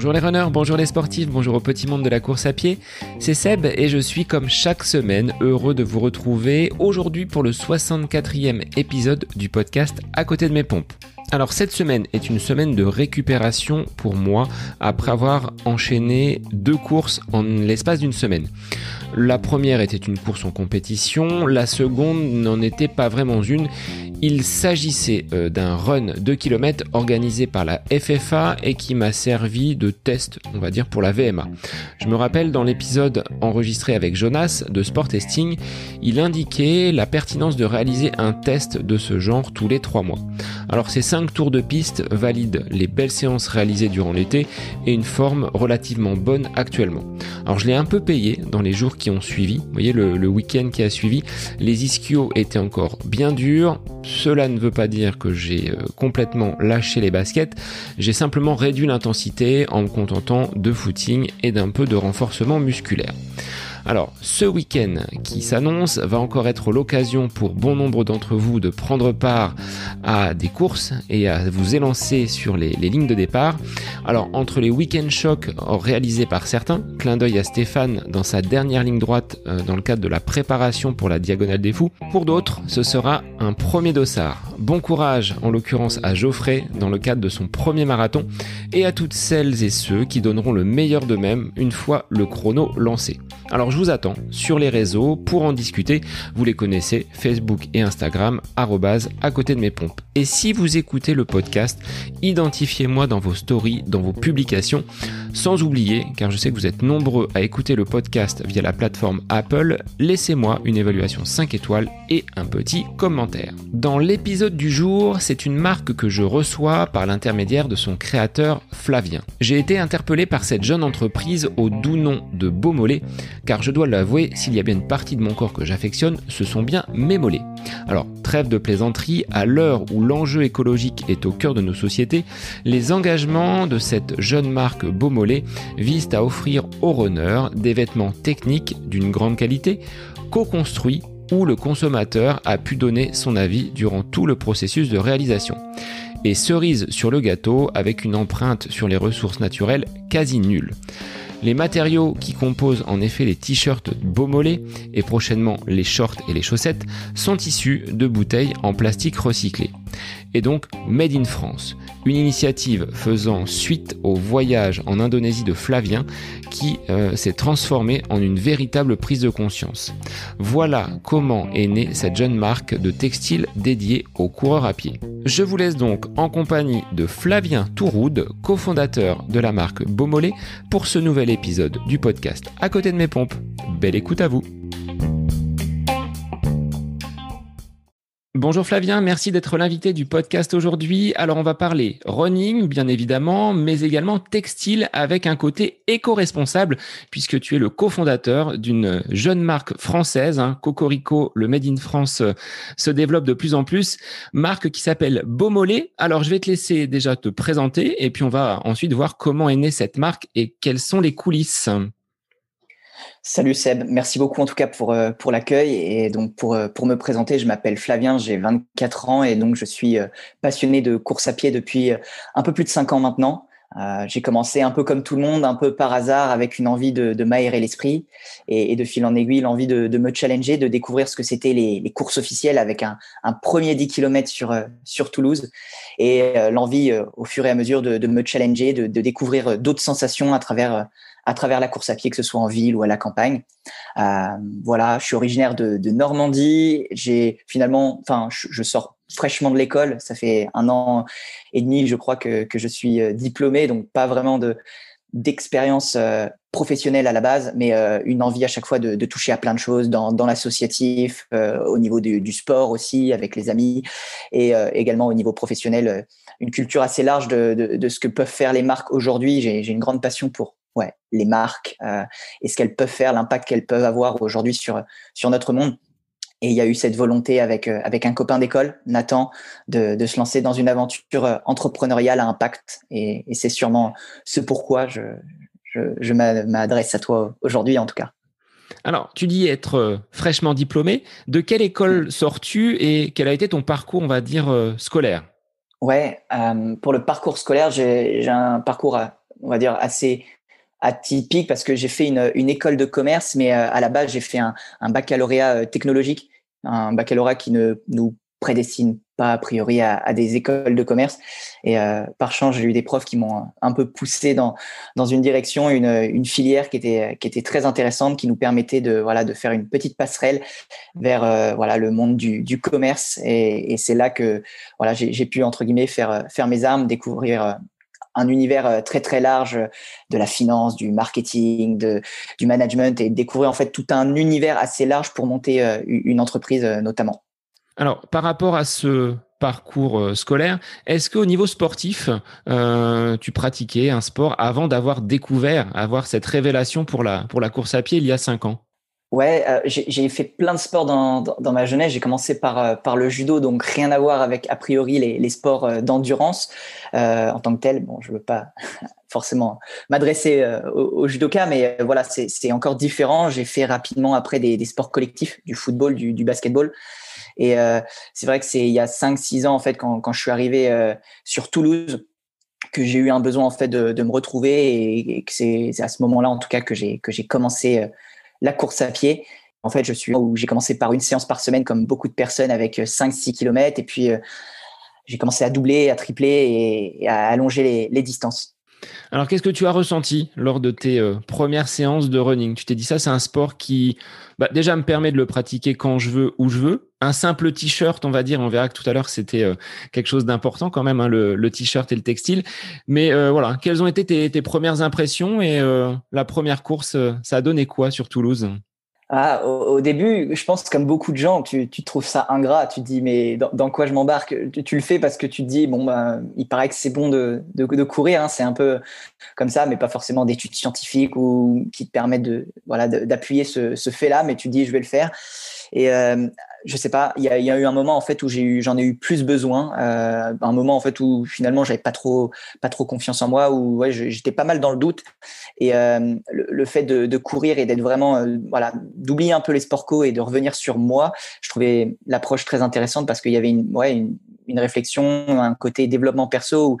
Bonjour les runners, bonjour les sportifs, bonjour au petit monde de la course à pied. C'est Seb et je suis comme chaque semaine heureux de vous retrouver aujourd'hui pour le 64e épisode du podcast À côté de mes pompes. Alors cette semaine est une semaine de récupération pour moi après avoir enchaîné deux courses en l'espace d'une semaine. La première était une course en compétition, la seconde n'en était pas vraiment une. Il s'agissait euh, d'un run 2 km organisé par la FFA et qui m'a servi de test, on va dire, pour la VMA. Je me rappelle dans l'épisode enregistré avec Jonas de Sport Testing, il indiquait la pertinence de réaliser un test de ce genre tous les 3 mois. Alors c'est simple 5 tours de piste valident les belles séances réalisées durant l'été et une forme relativement bonne actuellement. Alors je l'ai un peu payé dans les jours qui ont suivi, vous voyez le, week-end qui a suivi, les ischios étaient encore bien durs, cela ne veut pas dire que j'ai euh, complètement lâché les baskets, j'ai simplement réduit l'intensité en me contentant de footing et d'un peu de renforcement musculaire. Alors, ce week-end qui s'annonce va encore être l'occasion pour bon nombre d'entre vous de prendre part à des courses et à vous élancer sur les, lignes de départ. Alors, entre les week-end shocks réalisés par certains, clin d'œil à Stéphane dans sa dernière ligne droite euh, dans le cadre de la préparation pour la Diagonale des Fous, pour d'autres, ce sera un premier dossard. Bon courage, en l'occurrence à Geoffrey, dans le cadre de son premier marathon, et à toutes celles et ceux qui donneront le meilleur d'eux-mêmes une fois le chrono lancé. Je vous attends sur les réseaux pour en discuter. Vous les connaissez, Facebook et Instagram, à côté de mes pompes. Et si vous écoutez le podcast, identifiez-moi dans vos stories, dans vos publications. Sans oublier, car je sais que vous êtes nombreux à écouter le podcast via la plateforme Apple, laissez-moi une évaluation 5 étoiles et un petit commentaire. Dans l'épisode du jour, c'est une marque que je reçois par l'intermédiaire de son créateur Flavien. J'ai été interpellé par cette jeune entreprise au doux nom de Beaumolet, car je dois l'avouer, s'il y a bien une partie de mon corps que j'affectionne, ce sont bien mes mollets. Alors, trêve de plaisanterie, à l'heure où l'enjeu écologique est au cœur de nos sociétés, les engagements de cette jeune marque Beaumolet visent à offrir aux runners des vêtements techniques d'une grande qualité, co-construits où le consommateur a pu donner son avis durant tout le processus de réalisation. Et cerise sur le gâteau avec une empreinte sur les ressources naturelles quasi nulle. Les matériaux qui composent en effet les t-shirts Beaumolet et prochainement les shorts et les chaussettes sont issus de bouteilles en plastique recyclé. Et donc Made in France, une initiative faisant suite au voyage en Indonésie de Flavien qui euh, s'est transformé en une véritable prise de conscience. Voilà comment est née cette jeune marque de textile dédiée aux coureurs à pied. Je vous laisse donc en compagnie de Flavien Touroud, cofondateur de la marque Beaumolet, pour ce nouvel épisode du podcast À côté de mes pompes. Belle écoute à vous! Bonjour Flavien, merci d'être l'invité du podcast aujourd'hui. Alors on va parler running bien évidemment, mais également textile avec un côté éco-responsable puisque tu es le cofondateur d'une jeune marque française, hein, Cocorico, le Made in France euh, se développe de plus en plus, marque qui s'appelle Beaumolet. Alors je vais te laisser déjà te présenter et puis on va ensuite voir comment est née cette marque et quelles sont les coulisses. Salut Seb, merci beaucoup en tout cas pour, euh, pour l'accueil. Et donc pour, euh, pour me présenter, je m'appelle Flavien, j'ai 24 ans et donc je suis euh, passionné de course à pied depuis un peu plus de 5 ans maintenant. j'ai commencé un peu comme tout le monde, un peu par hasard, avec une envie de, de m'aérer l'esprit et, de fil en aiguille, l'envie de, de, me challenger, de découvrir ce que c'était les, les, courses officielles avec un, un premier 10 km sur, sur Toulouse et l'envie au fur et à mesure de, de me challenger, de, de découvrir d'autres sensations à travers à travers la course à pied, que ce soit en ville ou à la campagne. Euh, voilà, je suis originaire de, Normandie. J'ai finalement, enfin, je, sors fraîchement de l'école. Ça fait un an et demi, je crois, que, que je suis euh, diplômé, donc pas vraiment de d'expérience euh, professionnelle à la base, mais une envie à chaque fois de, toucher à plein de choses dans, l'associatif, au niveau du, sport aussi, avec les amis, et également au niveau professionnel, une culture assez large de, de, ce que peuvent faire les marques aujourd'hui. J'ai une grande passion pour ouais, les marques euh, et ce qu'elles peuvent faire, l'impact qu'elles peuvent avoir aujourd'hui sur, sur notre monde. Et il y a eu cette volonté avec, euh, avec un copain d'école, Nathan, de, de, se lancer dans une aventure euh, entrepreneuriale à impact. Et, et c'est sûrement ce pourquoi je, je, je m'adresse à toi aujourd'hui, en tout cas. Alors, tu dis être fraîchement diplômé. De quelle école sors-tu et quel a été ton parcours, on va dire, scolaire? Ouais, pour le parcours scolaire, j'ai un parcours, on va dire, assez atypique parce que j'ai fait une, une, école de commerce, mais à la base, j'ai fait un, un, baccalauréat technologique, un baccalauréat qui ne nous prédestine pas a priori à, à des écoles de commerce. Et euh, par chance, j'ai eu des profs qui m'ont un peu poussé dans dans une direction, une, une filière qui était qui était très intéressante, qui nous permettait de voilà de faire une petite passerelle vers euh, voilà le monde du, du commerce. Et, et c'est là que voilà j'ai pu entre guillemets faire faire mes armes, découvrir euh, un univers très très large de la finance, du marketing, du management et découvrir en fait tout un univers assez large pour monter une entreprise notamment. Alors, par rapport à ce parcours euh, scolaire, est-ce qu'au niveau sportif, euh, tu pratiquais un sport avant d'avoir découvert, avoir cette révélation pour la, pour la course à pied il y a cinq ans? Ouais, euh, j'ai fait plein de sports dans, dans, ma jeunesse. J'ai commencé par, par le judo, donc rien à voir avec a priori les, les sports d'endurance en tant que tel. Bon, je veux pas forcément m'adresser au, au, judoka, mais voilà, c'est encore différent. J'ai fait rapidement après des, des, sports collectifs, du football, du, du basketball. Et euh, c'est vrai que c'est il y a 5-6 ans en fait quand, quand je suis arrivé euh, sur Toulouse que j'ai eu un besoin en fait de, de me retrouver et, que c'est à ce moment-là en tout cas que j'ai que j'ai commencé euh, la course à pied. En fait, je suis où j'ai commencé par une séance par semaine comme beaucoup de personnes avec 5-6 km et puis j'ai commencé à doubler, à tripler et, à allonger les distances. Alors, qu'est-ce que tu as ressenti lors de tes premières séances de running? Tu t'es dit ça, c'est un sport qui, bah, déjà, me permet de le pratiquer quand je veux, où je veux, un simple t-shirt, on va dire, on verra que tout à l'heure c'était euh, quelque chose d'important quand même, hein, le, t-shirt et le textile. Mais euh, voilà, quelles ont été tes, premières impressions et euh, la première course, ça a donné quoi sur Toulouse? Ah, au, début, je pense comme beaucoup de gens, tu, tu trouves ça ingrat. Tu dis mais dans, quoi je m'embarque? Tu, le fais parce que tu te dis bon bah il paraît que c'est bon de, de, courir. Hein, c'est un peu comme ça, mais pas forcément d'études scientifiques ou qui te permettent de voilà d'appuyer ce, ce fait-là. Mais tu dis je vais le faire. Euh, je sais pas, il y a, eu un moment en fait où j'ai eu, j'en ai eu plus besoin, euh, un moment en fait où finalement j'avais pas trop, pas trop confiance en moi, où ouais, j'étais pas mal dans le doute. Et euh, le, le, fait de, de courir et d'être vraiment, euh, voilà, d'oublier un peu les sports co et de revenir sur moi, je trouvais l'approche très intéressante parce qu'il y avait une, ouais, une, une réflexion, un côté développement perso où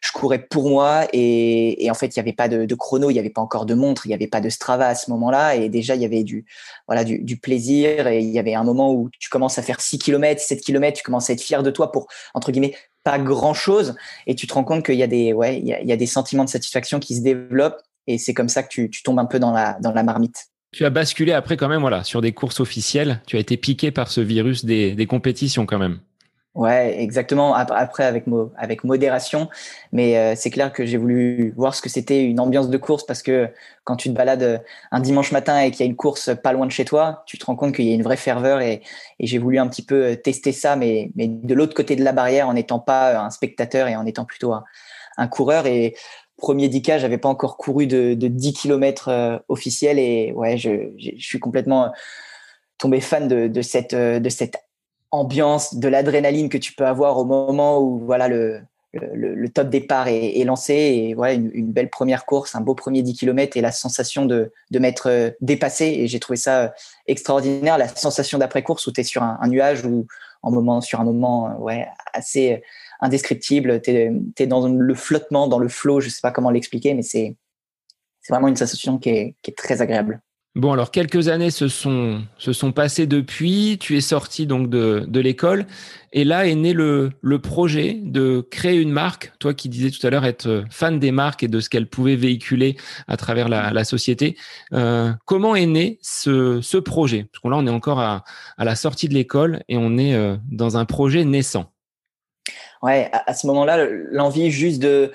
je courais pour moi et, et en fait il n'y avait pas de, de chrono, il n'y avait pas encore de montre, il n'y avait pas de Strava à ce moment-là et déjà il y avait du voilà du, plaisir et il y avait un moment où tu commences à faire 6 km, 7 km, tu commences à être fier de toi pour entre guillemets pas grand chose et tu te rends compte qu'il y a des ouais il y a, des sentiments de satisfaction qui se développent et c'est comme ça que tu, tu tombes un peu dans la dans la marmite. Tu as basculé après quand même voilà sur des courses officielles, tu as été piqué par ce virus des compétitions quand même. Ouais, exactement. Après, avec, avec modération. Mais euh, c'est clair que j'ai voulu voir ce que c'était une ambiance de course parce que quand tu te balades euh, un dimanche matin et qu'il y a une course pas loin de chez toi, tu te rends compte qu'il y a une vraie ferveur et, et j'ai voulu un petit peu euh, tester ça, mais, mais de l'autre côté de la barrière en n'étant pas un spectateur et en étant plutôt un, un coureur. Et premier 10K, j'avais pas encore couru de, de 10 km officiel et ouais, je, je suis complètement tombé fan de, de cette, de cette ambiance, de l'adrénaline que tu peux avoir au moment où voilà le, le, top départ est, lancé et voilà une, une, belle première course, un beau premier 10 km et la sensation de, de m'être euh, dépassé et j'ai trouvé ça euh, extraordinaire, la sensation d'après course où tu es sur un, nuage ou en moment sur un moment euh, ouais assez indescriptible, tu es, dans le flottement, dans le flow, je sais pas comment l'expliquer mais c'est c'est vraiment une sensation qui est, qui est très agréable. Bon, alors quelques années se sont, se sont passées depuis. Tu es sorti donc de, de l'école. Et là est né le, le projet de créer une marque. Toi qui disais tout à l'heure être fan des marques et de ce qu'elles pouvaient véhiculer à travers la, la société. Euh, comment est né ce, ce projet? Parce que là, on est encore à, à la sortie de l'école et on est euh, dans un projet naissant. Ouais, à ce moment-là, l'envie juste de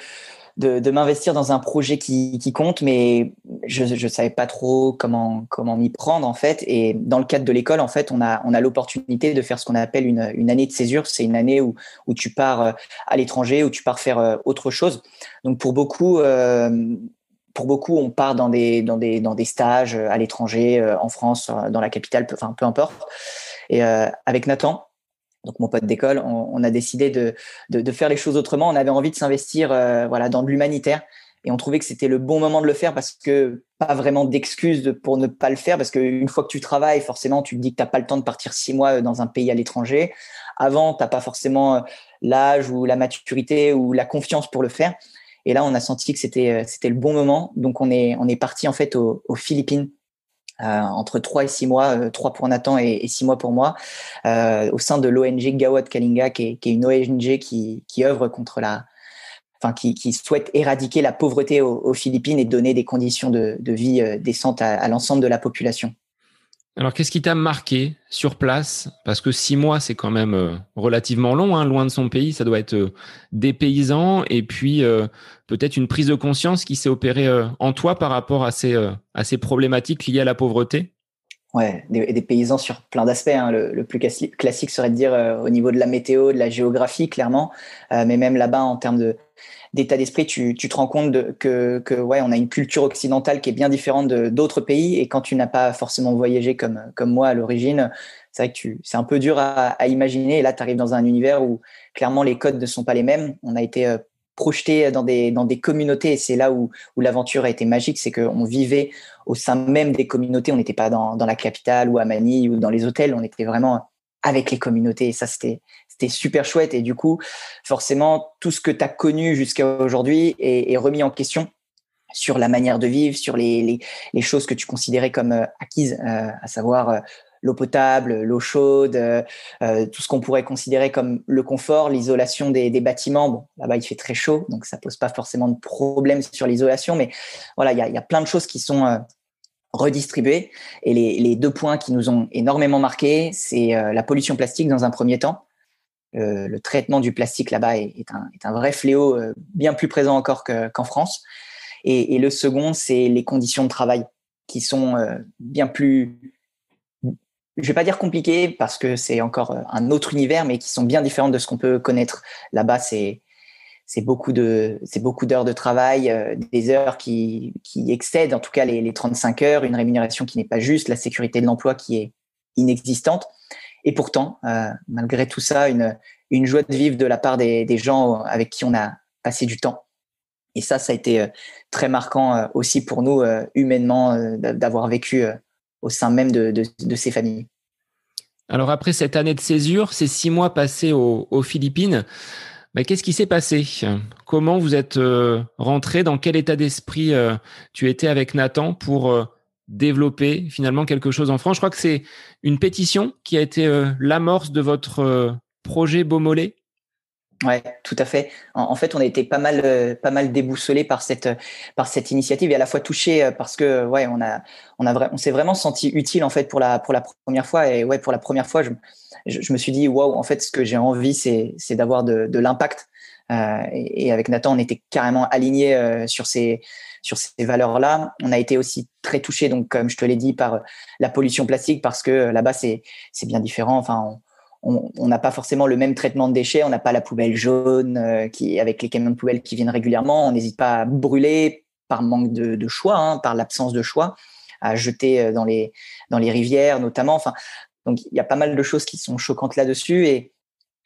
de, m'investir dans un projet qui, compte, mais je ne savais pas trop comment, comment m'y prendre en fait. Et dans le cadre de l'école, en fait, on a, on a l'opportunité de faire ce qu'on appelle une, une année de césure. C'est une année où, où tu pars euh, à l'étranger, où tu pars faire euh, autre chose. Donc pour beaucoup, euh, pour beaucoup, on part dans des, dans des, dans des stages à l'étranger, en France, dans la capitale, enfin peu importe. Et avec Nathan, donc mon pote d'école, on, on, a décidé de, de, de, faire les choses autrement. On avait envie de s'investir euh, voilà, dans de l'humanitaire. et on trouvait que c'était le bon moment de le faire parce que pas vraiment d'excuses pour ne pas le faire parce qu'une fois que tu travailles, forcément, tu te dis que tu n'as pas le temps de partir six mois dans un pays à l'étranger. Avant, tu n'as pas forcément l'âge ou la maturité ou la confiance pour le faire. Et là, on a senti que c'était c'était le bon moment. Donc, on est on est parti en fait aux, Philippines euh, entre trois et six mois, trois pour Nathan et, six mois pour moi, euh, au sein de l'ONG Gawad Kalinga, qui est, une ONG qui, qui œuvre contre la, enfin qui, souhaite éradiquer la pauvreté aux, Philippines et donner des conditions de, vie euh, décentes à l'ensemble de la population. Alors, qu'est-ce qui t'a marqué sur place? Parce que six mois, c'est quand même euh, relativement long, hein, loin de son pays. Ça doit être euh, des paysans et puis euh, peut-être une prise de conscience qui s'est opérée en toi par rapport à ces, problématiques liées à la pauvreté? Ouais, des, paysans sur plein d'aspects. Hein. Le, plus classique serait de dire au niveau de la météo, de la géographie, clairement, mais même là-bas en termes de d'état d'esprit, tu, tu, te rends compte que, que, ouais, on a une culture occidentale qui est bien différente d'autres pays. Et quand tu n'as pas forcément voyagé comme, comme moi à l'origine, c'est vrai que c'est un peu dur à, à imaginer. Et là, tu arrives dans un univers où clairement les codes ne sont pas les mêmes. On a été euh, projeté dans des, dans des communautés et c'est là où, où l'aventure a été magique. C'est qu'on vivait au sein même des communautés. On n'était pas dans, dans la capitale ou à Manille ou dans les hôtels. On était vraiment avec les communautés. Et ça, c'était, c'était super chouette. Et du coup, forcément, tout ce que tu as connu jusqu'à aujourd'hui est, remis en question sur la manière de vivre, sur les, les, choses que tu considérais comme euh, acquises, euh, à savoir euh, l'eau potable, l'eau chaude, tout ce qu'on pourrait considérer comme le confort, l'isolation des, bâtiments. Bon, là-bas, il fait très chaud, donc ça pose pas forcément de problème sur l'isolation, mais voilà, il y a, plein de choses qui sont redistribuées. Et les, deux points qui nous ont énormément marqué, c'est la pollution plastique dans un premier temps. Euh, le traitement du plastique là-bas est, un, vrai fléau, euh, bien plus présent encore qu'en France. Et, le second, c'est les conditions de travail qui sont euh, bien plus, je vais pas dire compliquées parce que c'est encore un autre univers, mais qui sont bien différentes de ce qu'on peut connaître là-bas. C'est beaucoup d'heures de travail, des heures qui, qui excèdent en tout cas les, les 35 heures, une rémunération qui n'est pas juste, la sécurité de l'emploi qui est inexistante. Et pourtant, euh, malgré tout ça, une, une joie de vivre de la part des, gens avec qui on a passé du temps. Et ça, ça a été euh, très marquant euh, aussi pour nous, humainement, d'avoir vécu au sein même de, de, ces familles. Alors après cette année de césure, ces six mois passés aux, aux Philippines, bah, qu'est-ce qui s'est passé? Comment vous êtes rentré? Dans quel état d'esprit tu étais avec Nathan pour développer finalement quelque chose en France. Je crois que c'est une pétition qui a été euh, l'amorce de votre euh, projet Beaumolet. Ouais, tout à fait. En, fait, on a été pas mal, euh, pas mal par cette, par cette initiative et à la fois touché parce que, ouais, on a, on a, on s'est vraiment senti utile en fait pour la, pour la première fois et ouais, pour la première fois, je, je, me suis dit, waouh, en fait, ce que j'ai envie, c'est, c'est d'avoir de, de l'impact. et, et, avec Nathan, on était carrément alignés sur ces, sur ces valeurs-là. On a été aussi très touché, donc comme je te l'ai dit, par la pollution plastique parce que là-bas c'est bien différent. Enfin, on n'a pas forcément le même traitement de déchets. On n'a pas la poubelle jaune euh, qui avec les camions de poubelle qui viennent régulièrement. On n'hésite pas à brûler par manque de, choix, hein, par l'absence de choix, à jeter euh, dans les dans les rivières notamment. Enfin, donc il y a pas mal de choses qui sont choquantes là-dessus et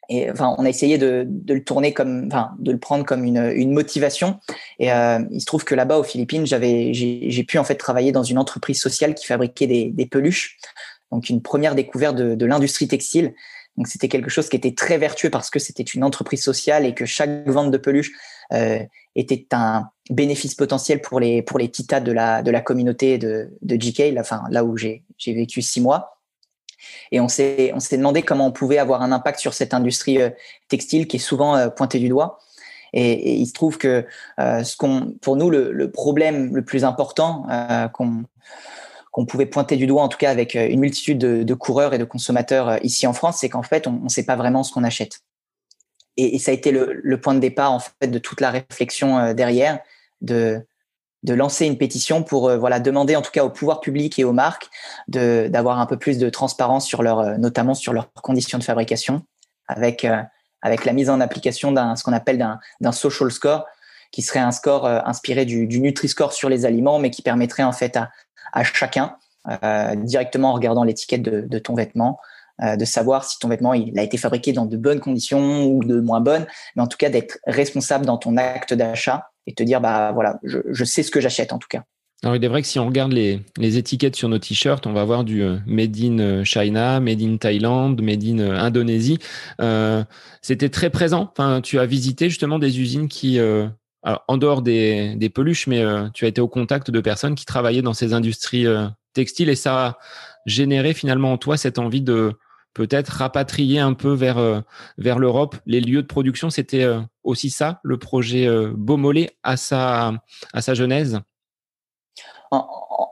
et enfin, on a essayé de, de, le tourner comme, enfin, de le prendre comme une, une motivation. Et euh, il se trouve que là-bas aux Philippines, j'avais, j'ai pu en fait travailler dans une entreprise sociale qui fabriquait des, des peluches. Donc une première découverte de, de l'industrie textile. Donc c'était quelque chose qui était très vertueux parce que c'était une entreprise sociale et que chaque vente de peluche euh, était un bénéfice potentiel pour les pour les titas de la de la communauté de de GK, là, enfin là où j'ai j'ai vécu six mois. Et on s'est on s'est demandé comment on pouvait avoir un impact sur cette industrie euh, textile qui est souvent euh, pointée du doigt. Et, il se trouve que euh, pour nous, le, problème le plus important qu'on pouvait pointer du doigt, en tout cas avec une multitude de, coureurs et de consommateurs ici en France, c'est qu'en fait, on ne sait pas vraiment ce qu'on achète. Et, et, ça a été le, le, point de départ en fait de toute la réflexion derrière, de de lancer une pétition pour euh, voilà demander en tout cas au pouvoir public et aux marques de d'avoir un peu plus de transparence sur leur euh, notamment sur leurs conditions de fabrication avec euh, avec la mise en application d'un ce qu'on appelle d'un d'un social score qui serait un score inspiré du, du Nutri-Score sur les aliments mais qui permettrait en fait à, à chacun directement en regardant l'étiquette de, de, ton vêtement de savoir si ton vêtement il a été fabriqué dans de bonnes conditions ou de moins bonnes, mais en tout cas d'être responsable dans ton acte d'achat et te dire bah voilà, je sais ce que j'achète en tout cas. Alors, il est vrai que si on regarde les, étiquettes sur nos t-shirts, on va voir du euh, Made in euh, China, Made in Thaïlande, Made in euh, Indonésie. C'était très présent. Enfin, tu as visité justement des usines qui, en dehors des, des peluches, mais tu as été au contact de personnes qui travaillaient dans ces industries textiles et ça a généré finalement en toi cette envie de peut-être rapatrier un peu vers, vers l'Europe les lieux de production. C'était aussi ça, le projet Beaumolet à sa, à sa genèse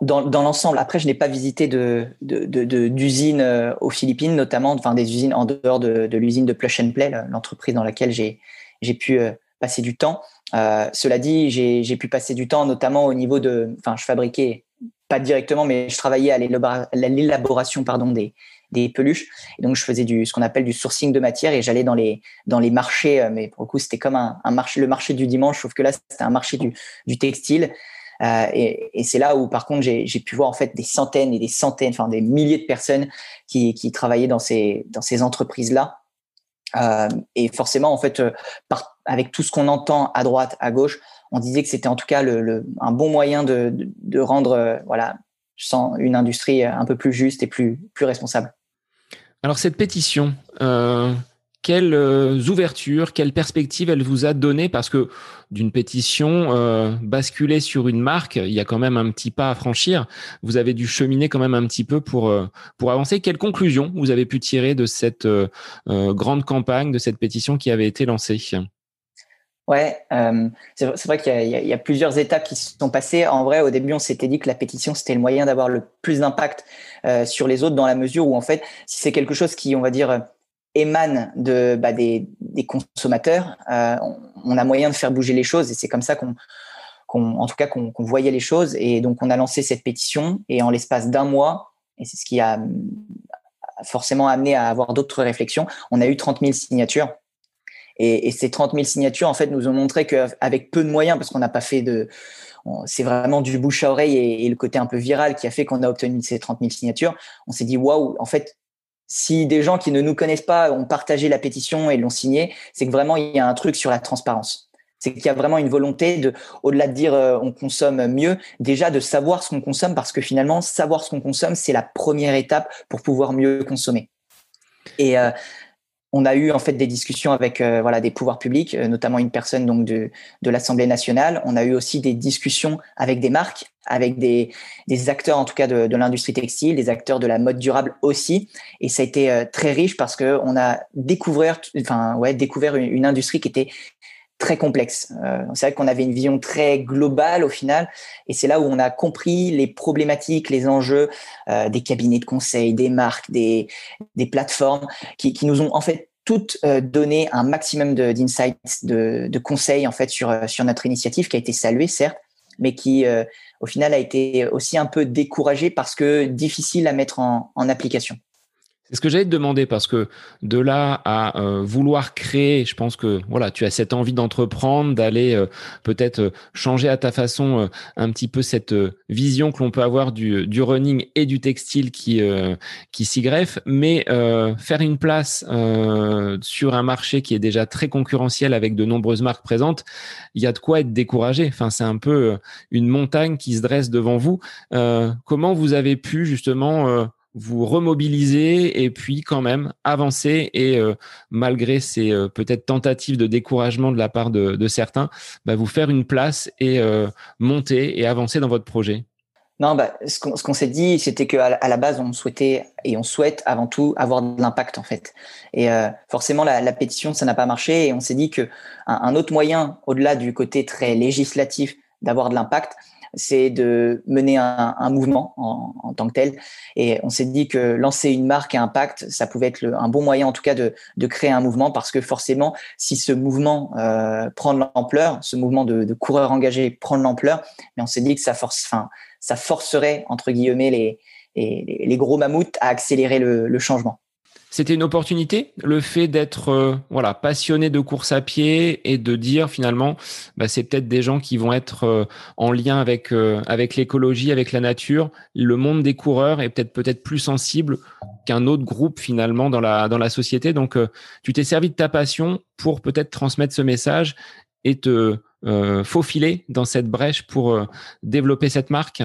dans, dans l'ensemble, après, je n'ai pas visité de, d'usines euh, aux Philippines, notamment, enfin des usines en dehors de, l'usine de Plush and Play, l'entreprise dans laquelle j'ai, j'ai pu euh, passer du temps. Euh, cela dit, j'ai, j'ai pu passer du temps, notamment au niveau de, enfin, je fabriquais pas directement, mais je travaillais à l'élaboration, pardon, des, des peluches. Donc, je faisais du, ce qu'on appelle du sourcing de matière et j'allais dans les, dans les marchés, mais pour le coup, c'était comme un, un marché, le marché du dimanche, sauf que là, c'était un marché du, du textile. Euh, et, et c'est là où, par contre, j'ai pu voir en fait des centaines et des centaines, enfin des milliers de personnes qui, qui travaillaient dans ces, dans ces entreprises-là. Euh, et forcément, en fait, euh, par, avec tout ce qu'on entend à droite, à gauche, on disait que c'était en tout cas le, le, un bon moyen de, de, de rendre euh, voilà, sans une industrie un peu plus juste et plus, responsable. Alors cette pétition, euh, quelles euh, ouvertures, quelles perspectives elle vous a donné Parce que d'une pétition, euh, basculer sur une marque, il y a quand même un petit pas à franchir. Vous avez dû cheminer quand même un petit peu pour, euh, pour avancer. Quelles conclusions vous avez pu tirer de cette grande campagne, de cette pétition qui avait été lancée? Ouais, c'est vrai qu'il y, a plusieurs étapes qui se sont passées. En vrai, au début, on s'était dit que la pétition c'était le moyen d'avoir le plus d'impact sur les autres, dans la mesure où en fait, si c'est quelque chose qui, on va dire, émane de bah, des, des, consommateurs, euh, on, a moyen de faire bouger les choses et c'est comme ça qu'on, en tout cas, qu'on, voyait les choses. Et donc, on a lancé cette pétition et en l'espace d'un mois, et c'est ce qui a forcément amené à avoir d'autres réflexions, on a eu 30 000 signatures. Et, et, ces 30 000 signatures, en fait, nous ont montré qu'avec peu de moyens, parce qu'on n'a pas fait de, c'est vraiment du bouche à oreille et, le côté un peu viral qui a fait qu'on a obtenu ces 30 000 signatures. On s'est dit waouh, en fait, si des gens qui ne nous connaissent pas ont partagé la pétition et l'ont signée, c'est que vraiment il y a un truc sur la transparence. C'est qu'il y a vraiment une volonté de, au-delà de dire euh, on consomme mieux, déjà de savoir ce qu'on consomme parce que finalement savoir ce qu'on consomme c'est la première étape pour pouvoir mieux consommer. Et euh, on a eu en fait des discussions avec euh, voilà des pouvoirs publics, euh, notamment une personne de, l'Assemblée nationale. On a eu aussi des discussions avec des marques, avec des, acteurs en tout cas de, l'industrie textile, des acteurs de la mode durable aussi. Et ça a été euh, très riche parce que on a découvert une, industrie qui était très complexe. Euh, c'est vrai qu'on avait une vision très globale au final, et c'est là où on a compris les problématiques, les enjeux euh, des cabinets de conseil, des marques, des, des plateformes, qui, qui nous ont en fait toutes euh, donné un maximum d'insights, de, de, conseils en fait sur sur notre initiative qui a été saluée certes, mais qui euh, au final a été aussi un peu découragée parce que difficile à mettre en, en application. C'est ce que j'allais te demander parce que de là à euh, vouloir créer, je pense que voilà, tu as cette envie d'entreprendre, d'aller euh, peut-être euh, changer à ta façon un petit peu cette vision que l'on peut avoir du, du running et du textile qui qui s'y greffe, mais faire une place sur un marché qui est déjà très concurrentiel avec de nombreuses marques présentes, il y a de quoi être découragé. Enfin, c'est un peu une montagne qui se dresse devant vous. comment vous avez pu justement vous remobiliser et puis quand même avancer et euh, malgré ces euh, peut-être tentatives de découragement de la part de, certains, bah, vous faire une place et euh, monter et avancer dans votre projet non, bah, ce qu'on s'est dit, c'était qu'à la base, on souhaitait et on souhaite avant tout avoir de l'impact en fait. Et forcément, la, pétition, ça n'a pas marché. Et on s'est dit que un autre moyen, au-delà du côté très législatif, d'avoir de l'impact, c'est de mener un, un mouvement en, en, tant que tel. Et on s'est dit que lancer une marque à impact, ça pouvait être un bon moyen, en tout cas, de, de, créer un mouvement, parce que forcément, si ce mouvement euh, prend de l'ampleur, ce mouvement de, de coureurs engagés prend de l'ampleur, mais on s'est dit que ça force, enfin, ça forcerait entre guillemets les, les, les gros mammouths à accélérer le, le changement. C'était une opportunité, le fait d'être euh, voilà passionné de course à pied et de dire finalement, bah, c'est peut-être des gens qui vont être euh, en lien avec euh, avec l'écologie, avec la nature, le monde des coureurs est peut-être plus sensible qu'un autre groupe finalement dans la dans la société. Donc, tu t'es servi de ta passion pour peut-être transmettre ce message et te faufiler dans cette brèche pour développer cette marque.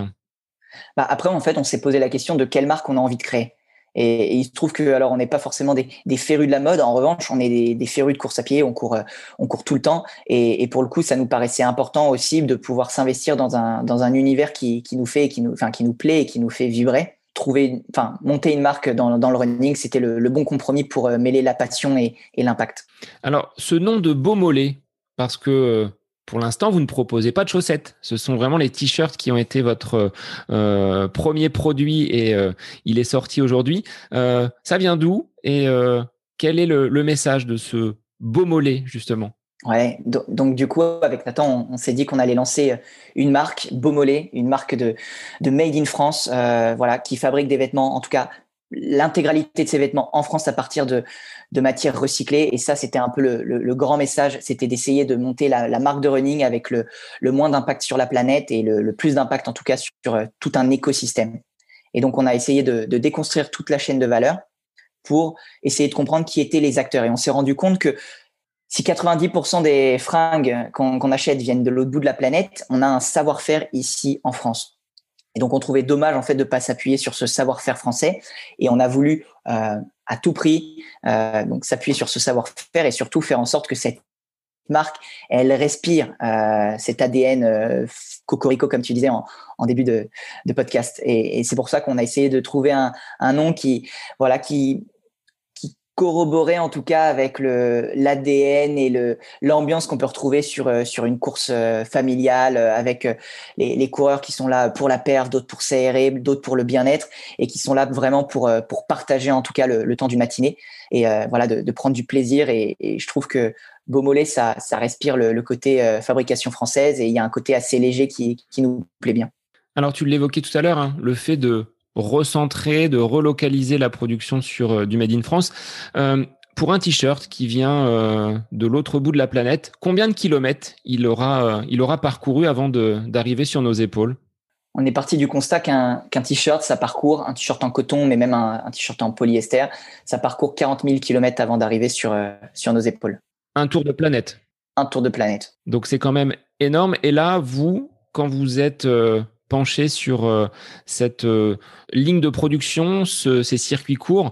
Bah après, en fait, on s'est posé la question de quelle marque on a envie de créer. Et, il se trouve que alors on n'est pas forcément des, des, férus de la mode. En revanche, on est des, des férus de course à pied. On court, euh, on court tout le temps. Et, pour le coup, ça nous paraissait important aussi de pouvoir s'investir dans un dans un univers qui, qui nous fait, qui nous, enfin qui nous plaît et qui nous fait vibrer. Trouver, enfin monter une marque dans, dans le running, c'était le, bon compromis pour euh, mêler la passion et, et l'impact. Alors, ce nom de Beaumolet, parce que euh, pour l'instant, vous ne proposez pas de chaussettes. Ce sont vraiment les t-shirts qui ont été votre euh, premier produit et euh, il est sorti aujourd'hui. Euh, ça vient d'où et euh, quel est le, message de ce beau mollet justement? Ouais, donc, du coup avec Nathan, on, s'est dit qu'on allait lancer une marque Beaumolet, une marque de, de Made in France, euh, voilà, qui fabrique des vêtements, en tout cas l'intégralité de ces vêtements en France à partir de, de matières recyclées. Et ça, c'était un peu le, le, le grand message, c'était d'essayer de monter la, la, marque de running avec le, le moins d'impact sur la planète et le, plus d'impact en tout cas sur, euh, tout un écosystème. Et donc, on a essayé de, de, déconstruire toute la chaîne de valeur pour essayer de comprendre qui étaient les acteurs. Et on s'est rendu compte que si 90% des fringues qu'on qu achète viennent de l'autre bout de la planète, on a un savoir-faire ici en France. Et donc, on trouvait dommage en fait de pas s'appuyer sur ce savoir-faire français, et on a voulu euh, à tout prix euh, donc s'appuyer sur ce savoir-faire et surtout faire en sorte que cette marque, elle respire euh, cet ADN cocorico comme tu disais en, début de, podcast. Et, et c'est pour ça qu'on a essayé de trouver un, un nom qui voilà qui corroborer en tout cas avec le l'ADN et le l'ambiance qu'on peut retrouver sur euh, sur une course euh, familiale euh, avec les, coureurs qui sont là pour la perf, d'autres pour s'aérer, d'autres pour le bien-être et qui sont là vraiment pour pour partager en tout cas le, temps du matinée et voilà de, prendre du plaisir et, je trouve que Beaumolet ça ça respire le, côté fabrication française et il y a un côté assez léger qui qui nous plaît bien. Alors tu l'évoquais tout à l'heure, hein, le fait de recentrer, de relocaliser la production sur euh, du Made in France. Euh, pour un t-shirt qui vient euh, de l'autre bout de la planète, combien de kilomètres il aura, il aura parcouru avant d'arriver sur nos épaules? On est parti du constat qu'un qu t-shirt, ça parcourt, un t-shirt en coton, mais même un, un t-shirt en polyester, ça parcourt 40 000 kilomètres avant d'arriver sur, euh, sur nos épaules. Un tour de planète? Un tour de planète. Donc c'est quand même énorme. Et là, vous, quand vous êtes euh, penché sur euh, cette euh, ligne de production, ce, ces circuits courts,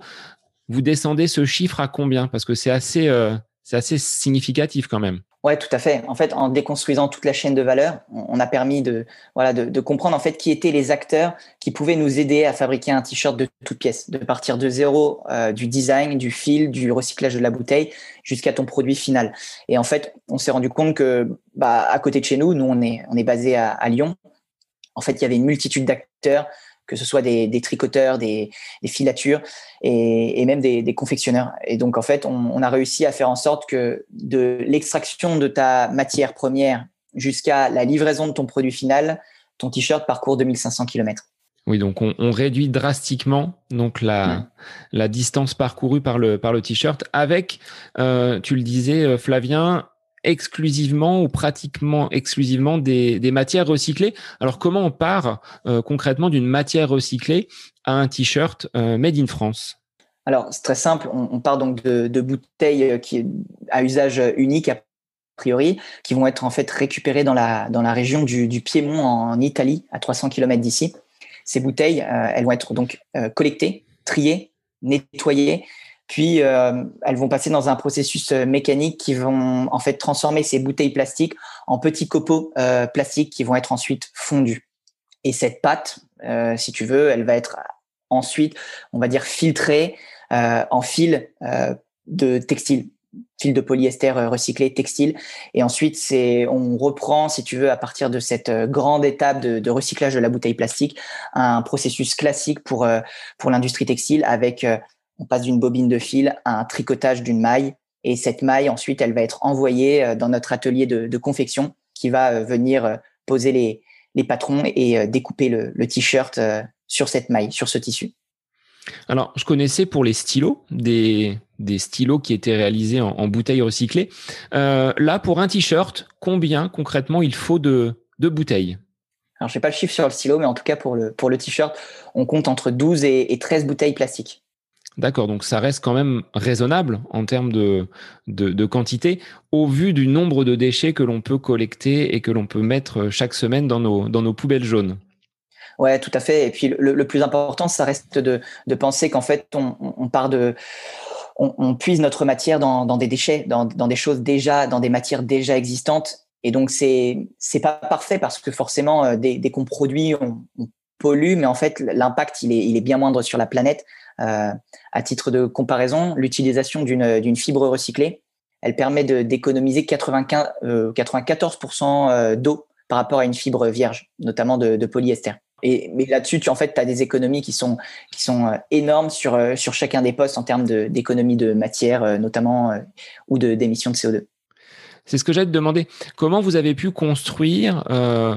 vous descendez ce chiffre à combien? Parce que c'est assez, euh, assez significatif quand même. Ouais, tout à fait. En fait, en déconstruisant toute la chaîne de valeur, on a permis de voilà de, comprendre en fait qui étaient les acteurs qui pouvaient nous aider à fabriquer un t-shirt de toute pièce, de partir de zéro du design, du fil, du recyclage de la bouteille jusqu'à ton produit final. Et en fait, on s'est rendu compte que bah à côté de chez nous, nous on est on est basé à Lyon, en fait, il y avait une multitude d'acteurs, que ce soit des, des tricoteurs, des, des filatures et, et même des, des, confectionneurs. Et donc, en fait, on, on, a réussi à faire en sorte que de l'extraction de ta matière première jusqu'à la livraison de ton produit final, ton t-shirt parcourt 2500 km. Oui, donc on, on, réduit drastiquement donc la, ouais. la distance parcourue par le, par le t-shirt avec, euh, tu le disais, Flavien, exclusivement ou pratiquement exclusivement des, matières recyclées. Alors comment on part euh, concrètement d'une matière recyclée à un t-shirt euh, made in France? Alors c'est très simple, on, part donc de, bouteilles qui à usage unique a priori, qui vont être en fait récupérées dans la, région du, Piémont en Italie, à 300 km d'ici. Ces bouteilles, euh, elles vont être donc euh, collectées, triées, nettoyées puis euh, elles vont passer dans un processus euh, mécanique qui vont en fait transformer ces bouteilles plastiques en petits copeaux euh, plastiques qui vont être ensuite fondus. Et cette pâte, euh, si tu veux, elle va être ensuite, on va dire, filtrée euh, en fil euh, de textile, fil de polyester recyclé textile. Et ensuite, c'est, on reprend, si tu veux, à partir de cette grande étape de, de recyclage de la bouteille plastique, un processus classique pour pour l'industrie textile avec on passe d'une bobine de fil à un tricotage d'une maille. Et cette maille, ensuite, elle va être envoyée euh, dans notre atelier de, de confection qui va euh, venir euh, poser les, les patrons et découper le, le t-shirt sur cette maille, sur ce tissu. Alors, je connaissais pour les stylos des, des stylos qui étaient réalisés en, bouteilles recyclées. Euh, là, pour un t-shirt, combien concrètement il faut de, de bouteilles? Alors, je n'ai pas le chiffre sur le stylo, mais en tout cas, pour le, pour le t-shirt, on compte entre 12 et, 13 bouteilles plastiques. D'accord, donc ça reste quand même raisonnable en termes de, de, quantité au vu du nombre de déchets que l'on peut collecter et que l'on peut mettre chaque semaine dans nos, dans nos poubelles jaunes. Ouais, tout à fait. Et puis le, plus important, ça reste de, de penser qu'en fait, on, part de, on, puise notre matière dans, des déchets, dans, des choses déjà, dans des matières déjà existantes. Et donc c'est c'est pas parfait parce que forcément, euh, dès, qu'on produit, on, on, pollue, mais en fait, l'impact il est, il est bien moindre sur la planète. Euh, à titre de comparaison, l'utilisation d'une d'une fibre recyclée, elle permet d'économiser 95 euh, 94% euh, d'eau par rapport à une fibre vierge, notamment de, polyester. Et, mais là-dessus, tu en fait, as des économies qui sont euh, énormes sur euh, chacun des postes en termes d'économie de, matière, euh, notamment ou de d'émissions de CO2. C'est ce que j'allais te demander. Comment vous avez pu construire euh,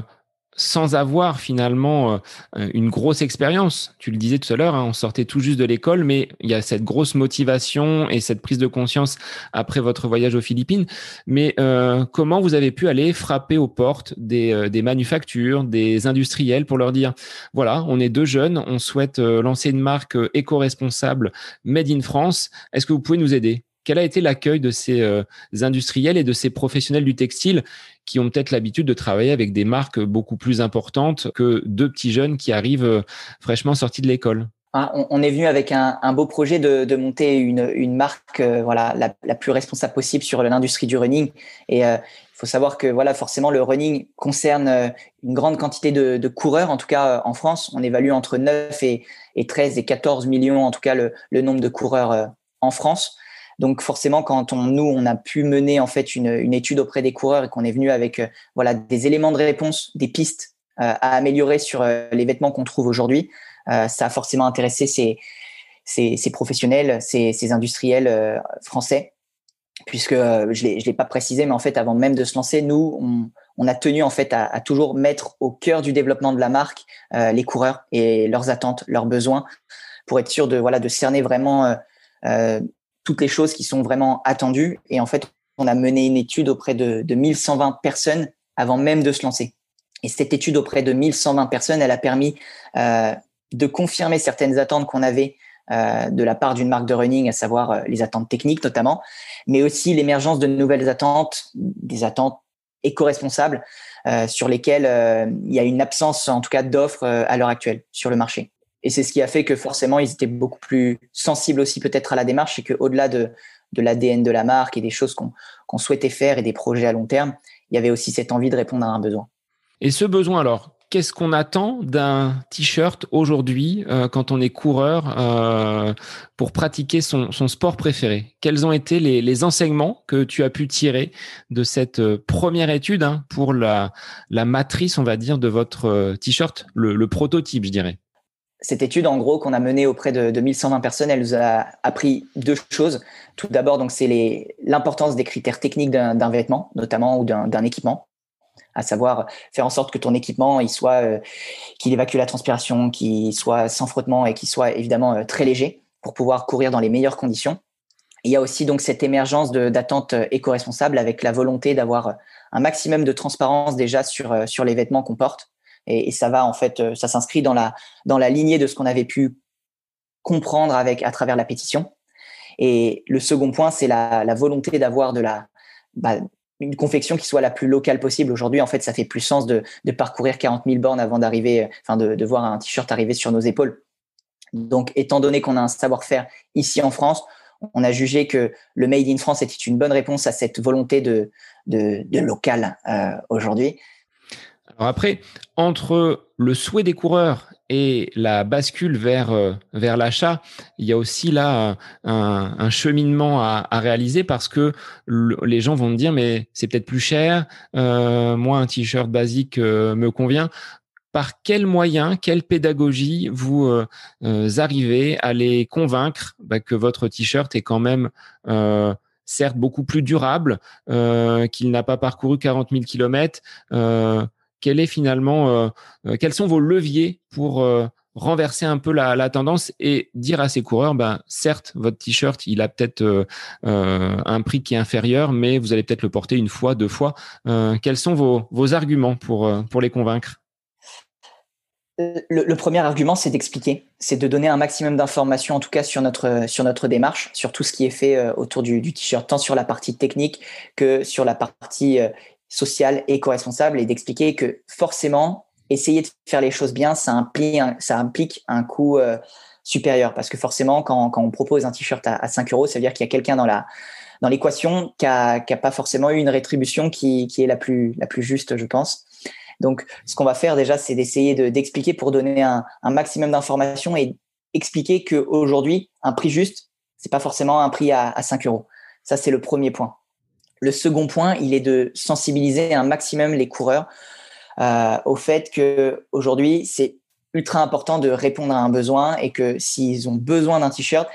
sans avoir finalement euh, une grosse expérience. Tu le disais tout à l'heure, hein, on sortait tout juste de l'école, mais il y a cette grosse motivation et cette prise de conscience après votre voyage aux Philippines. Mais euh, comment vous avez pu aller frapper aux portes des, euh, des, manufactures, des industriels pour leur dire, voilà, on est deux jeunes, on souhaite lancer une marque éco-responsable made in France. Est-ce que vous pouvez nous aider? Quel a été l'accueil de ces euh, industriels et de ces professionnels du textile? Qui ont peut-être l'habitude de travailler avec des marques beaucoup plus importantes que deux petits jeunes qui arrivent euh, fraîchement sortis de l'école. Ah, on, est venu avec un, beau projet de, monter une, marque euh, voilà la, plus responsable possible sur l'industrie du running. Et il faut savoir que voilà forcément le running concerne une grande quantité de, coureurs en tout cas en France. On évalue entre 9 et, 13 et 14 millions en tout cas le nombre de coureurs en France donc forcément, quand on, nous, on a pu mener en fait une, étude auprès des coureurs et qu'on est venu avec euh, voilà des éléments de réponse, des pistes euh, à améliorer sur euh, les vêtements qu'on trouve aujourd'hui, ça a forcément intéressé ces, ces, professionnels, ces, industriels français, puisque je ne l'ai pas précisé, mais en fait, avant même de se lancer, nous, on, a tenu en fait à, toujours mettre au cœur du développement de la marque les coureurs et leurs attentes, leurs besoins, pour être sûr de voilà de cerner vraiment toutes les choses qui sont vraiment attendues. Et en fait, on a mené une étude auprès de, de 1120 personnes avant même de se lancer. Et cette étude auprès de 1120 personnes, elle a permis euh, de confirmer certaines attentes qu'on avait euh, de la part d'une marque de running, à savoir euh, les attentes techniques notamment, mais aussi l'émergence de nouvelles attentes, des attentes éco-responsables sur lesquelles il y a une absence en tout cas d'offres à l'heure actuelle sur le marché. Et c'est ce qui a fait que forcément, ils étaient beaucoup plus sensibles aussi peut-être à la démarche et qu'au-delà de, de l'ADN de la marque et des choses qu'on souhaitait faire et des projets à long terme, il y avait aussi cette envie de répondre à un besoin. Et ce besoin alors, qu'est-ce qu'on attend d'un t-shirt aujourd'hui euh, quand on est coureur euh, pour pratiquer son, son, sport préféré? Quels ont été les, enseignements que tu as pu tirer de cette euh, première étude hein, pour la, la matrice, on va dire, de votre t-shirt, le prototype, je dirais? Cette étude, en gros, qu'on a menée auprès de, de 1120 personnes, elle nous a appris deux choses. Tout d'abord, donc, c'est l'importance des critères techniques d'un vêtement, notamment, ou d'un équipement. À savoir, faire en sorte que ton équipement, euh, qu'il évacue la transpiration, qu'il soit sans frottement et qu'il soit évidemment euh, très léger pour pouvoir courir dans les meilleures conditions. il y a aussi donc cette émergence d'attente euh, éco-responsable avec la volonté d'avoir un maximum de transparence déjà sur, sur les vêtements qu'on porte et, ça va en fait, euh, ça s'inscrit dans la dans la lignée de ce qu'on avait pu comprendre avec à travers la pétition. Et le second point, c'est la, volonté d'avoir de la bah, une confection qui soit la plus locale possible. Aujourd'hui, en fait, ça fait plus sens de, de parcourir 40 000 bornes avant d'arriver, enfin, de, de voir un t-shirt arriver sur nos épaules. Donc, étant donné qu'on a un savoir-faire ici en France, on a jugé que le Made in France était une bonne réponse à cette volonté de, de, de local euh, aujourd'hui. Alors après, entre le souhait des coureurs et la bascule vers euh, vers l'achat, il y a aussi là un, un cheminement à, à, réaliser parce que les gens vont me dire mais c'est peut-être plus cher, euh, moi un t-shirt basique euh, me convient. Par quel moyen, quelle pédagogie vous euh, arrivez à les convaincre bah, que votre t-shirt est quand même certes beaucoup plus durable, qu'il n'a pas parcouru 40 000 kilomètres quel est finalement, euh, euh, quels sont vos leviers pour euh, renverser un peu la, tendance et dire à ces coureurs, ben, certes, votre t-shirt, il a peut-être un prix qui est inférieur, mais vous allez peut-être le porter une fois, deux fois. Quels sont vos, arguments pour, les convaincre? Le, premier argument, c'est d'expliquer, c'est de donner un maximum d'informations, en tout cas sur notre, démarche, sur tout ce qui est fait autour du t-shirt, tant sur la partie technique que sur la partie sociale et co-responsable, et d'expliquer que forcément, essayer de faire les choses bien, ça implique, un, coût euh, supérieur. Parce que forcément, quand, on propose un t-shirt à, 5 euros, ça veut dire qu'il y a quelqu'un dans l'équation qui n'a pas forcément eu une rétribution qui, est la plus, juste, je pense. Donc, ce qu'on va faire déjà, c'est d'essayer de, d'expliquer pour donner un, un maximum d'informations et expliquer qu'aujourd'hui, un prix juste, c'est pas forcément un prix à, à 5 euros. Ça, c'est le premier point. Le second point, il est de sensibiliser un maximum les coureurs euh, au fait que aujourd'hui c'est ultra important de répondre à un besoin et que s'ils ont besoin d'un t-shirt,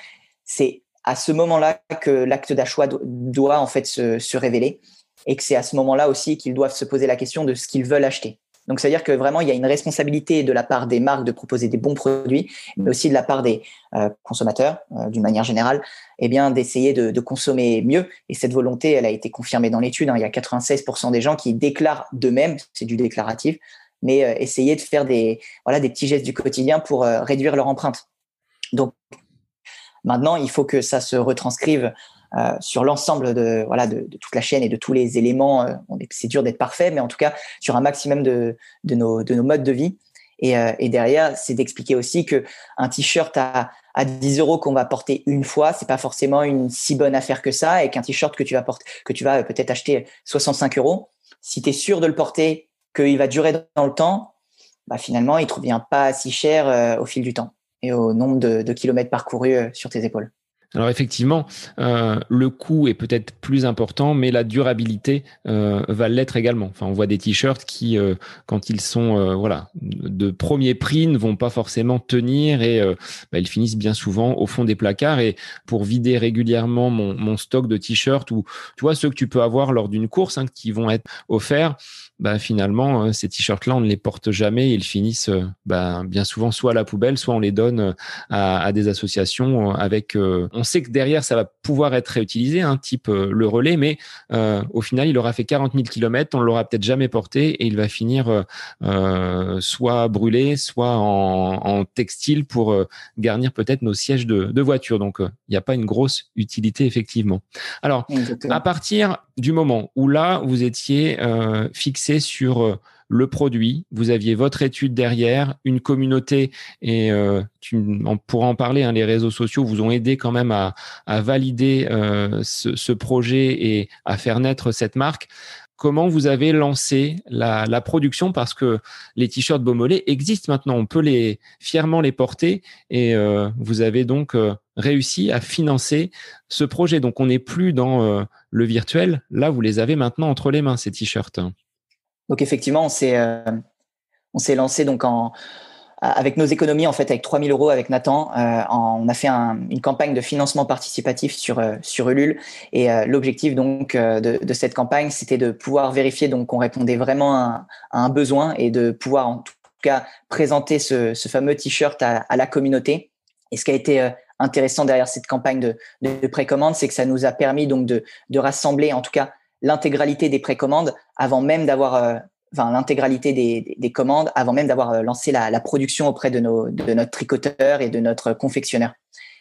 c'est à ce moment-là que l'acte d'achat doit en fait se, se, révéler et que c'est à ce moment-là aussi qu'ils doivent se poser la question de ce qu'ils veulent acheter. Donc, c'est-à-dire que vraiment, il y a une responsabilité de la part des marques de proposer des bons produits, mais aussi de la part des euh, consommateurs, euh, d'une manière générale, eh bien, d'essayer de, consommer mieux. Et cette volonté, elle a été confirmée dans l'étude. Hein. Il y a 96% des gens qui déclarent d'eux-mêmes, c'est du déclaratif, mais euh, essayer de faire des, voilà, des petits gestes du quotidien pour réduire leur empreinte. Donc, maintenant, il faut que ça se retranscrive euh, sur l'ensemble de voilà de, toute la chaîne et de tous les éléments. Euh, c'est dur d'être parfait, mais en tout cas sur un maximum de, de, nos, de nos modes de vie. Et, euh, et derrière, c'est d'expliquer aussi que un t-shirt à, à 10 euros qu'on va porter une fois, c'est pas forcément une si bonne affaire que ça, et qu'un t-shirt que tu vas porter, que tu vas peut-être acheter 65 euros, si tu es sûr de le porter, qu'il va durer dans le temps, bah finalement, il te revient pas si cher au fil du temps et au nombre de, de kilomètres parcourus sur tes épaules. Alors effectivement, euh, le coût est peut-être plus important, mais la durabilité euh, va l'être également. Enfin, on voit des t-shirts qui, euh, quand ils sont voilà de premier prix, ne vont pas forcément tenir et bah, ils finissent bien souvent au fond des placards. Et pour vider régulièrement mon, stock de t-shirts ou tu vois ceux que tu peux avoir lors d'une course hein, qui vont être offerts bah, finalement, euh, ces t-shirts-là, on ne les porte jamais. Ils finissent euh, bah, bien souvent soit à la poubelle, soit on les donne euh, à, des associations avec. on sait que derrière, ça va pouvoir être réutilisé, un hein, type le relais, mais au final, il aura fait 40 000 km, on l'aura peut-être jamais porté et il va finir soit brûlé, soit en, textile pour garnir peut-être nos sièges de, de voiture. Donc, il n'y a pas une grosse utilité effectivement. Alors, à partir du moment où là, vous étiez fixé sur euh, le produit, vous aviez votre étude derrière, une communauté, et euh, on pourra en parler, hein, les réseaux sociaux vous ont aidé quand même à, valider euh, ce, projet et à faire naître cette marque. Comment vous avez lancé la, production? Parce que les t-shirts Beaumolet existent maintenant, on peut les fièrement les porter et vous avez donc réussi à financer ce projet. Donc on n'est plus dans le virtuel, là vous les avez maintenant entre les mains, ces t-shirts. Donc effectivement, on s'est euh, on s'est lancé donc avec nos économies en fait avec 3000 euros avec Nathan, euh, on a fait un, une campagne de financement participatif sur euh, sur Ulule et l'objectif donc de, cette campagne c'était de pouvoir vérifier donc qu'on répondait vraiment à, un besoin et de pouvoir en tout cas présenter ce, fameux t-shirt à, à, la communauté. Et ce qui a été intéressant derrière cette campagne de, de précommande, c'est que ça nous a permis donc de, de rassembler en tout cas l'intégralité des précommandes avant même d'avoir, euh, l'intégralité des, des, commandes avant même d'avoir euh, lancé la, production auprès de, nos, de notre tricoteur et de notre confectionneur.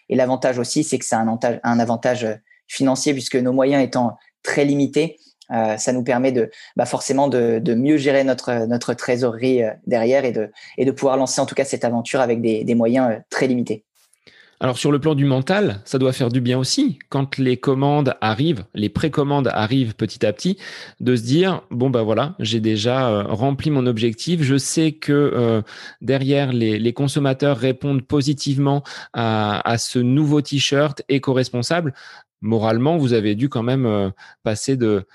Et l'avantage aussi, c'est que c'est un, un avantage euh, financier puisque nos moyens étant très limités, euh, ça nous permet de bah forcément de, de, mieux gérer notre notre trésorerie derrière et de et de pouvoir lancer en tout cas cette aventure avec des moyens très limités. Alors sur le plan du mental, ça doit faire du bien aussi quand les commandes arrivent, les précommandes arrivent petit à petit, de se dire bon ben voilà, j'ai déjà euh, rempli mon objectif, je sais que euh, derrière les, consommateurs répondent positivement à, à ce nouveau t-shirt éco-responsable moralement, vous avez dû quand même euh, passer de,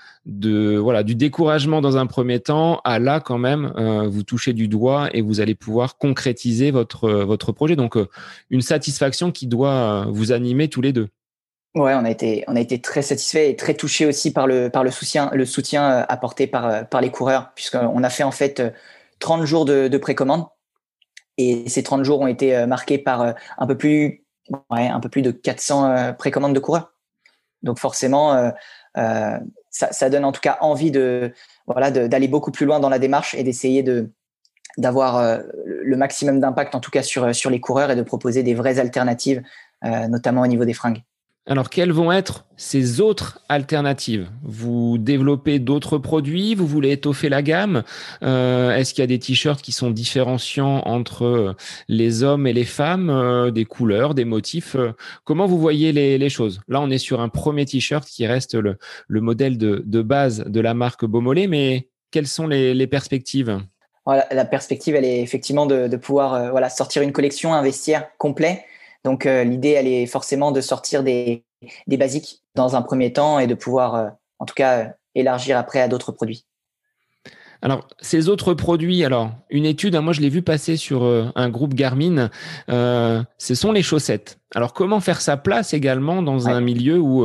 voilà, du découragement dans un premier temps à là, quand même, euh, vous touchez du doigt et vous allez pouvoir concrétiser votre, euh, projet. Donc, une satisfaction qui doit vous animer tous les deux. Ouais, on a été, très satisfait et très touché aussi par le, par le soutien, le soutien apporté par, par les coureurs, puisqu'on a fait en fait 30 jours de, de précommande Et ces 30 jours ont été marqués par un peu plus, un peu plus de 400 précommandes de coureurs. Donc forcément, ça, donne en tout cas envie de voilà d'aller beaucoup plus loin dans la démarche et d'essayer de d'avoir le maximum d'impact en tout cas sur sur les coureurs et de proposer des vraies alternatives, notamment au niveau des fringues. Alors, quelles vont être ces autres alternatives? Vous développez d'autres produits? Vous voulez étoffer la gamme? Euh, Est-ce qu'il y a des t-shirts qui sont différenciants entre euh, les hommes et les femmes? Euh, Des couleurs, des motifs? Comment vous voyez les, choses? Là, on est sur un premier t-shirt qui reste le, modèle de, base de la marque Beaumolet, mais quelles sont les, perspectives? La perspective, elle est effectivement de, pouvoir voilà, sortir une collection, un vestiaire complet donc euh, l'idée, elle est forcément de sortir des, des, basiques dans un premier temps et de pouvoir, euh, en tout cas, euh, élargir après à d'autres produits. Alors, ces autres produits, alors, une étude, hein, moi je l'ai vu passer sur un groupe Garmin, ce sont les chaussettes. Alors, comment faire sa place également dans un milieu où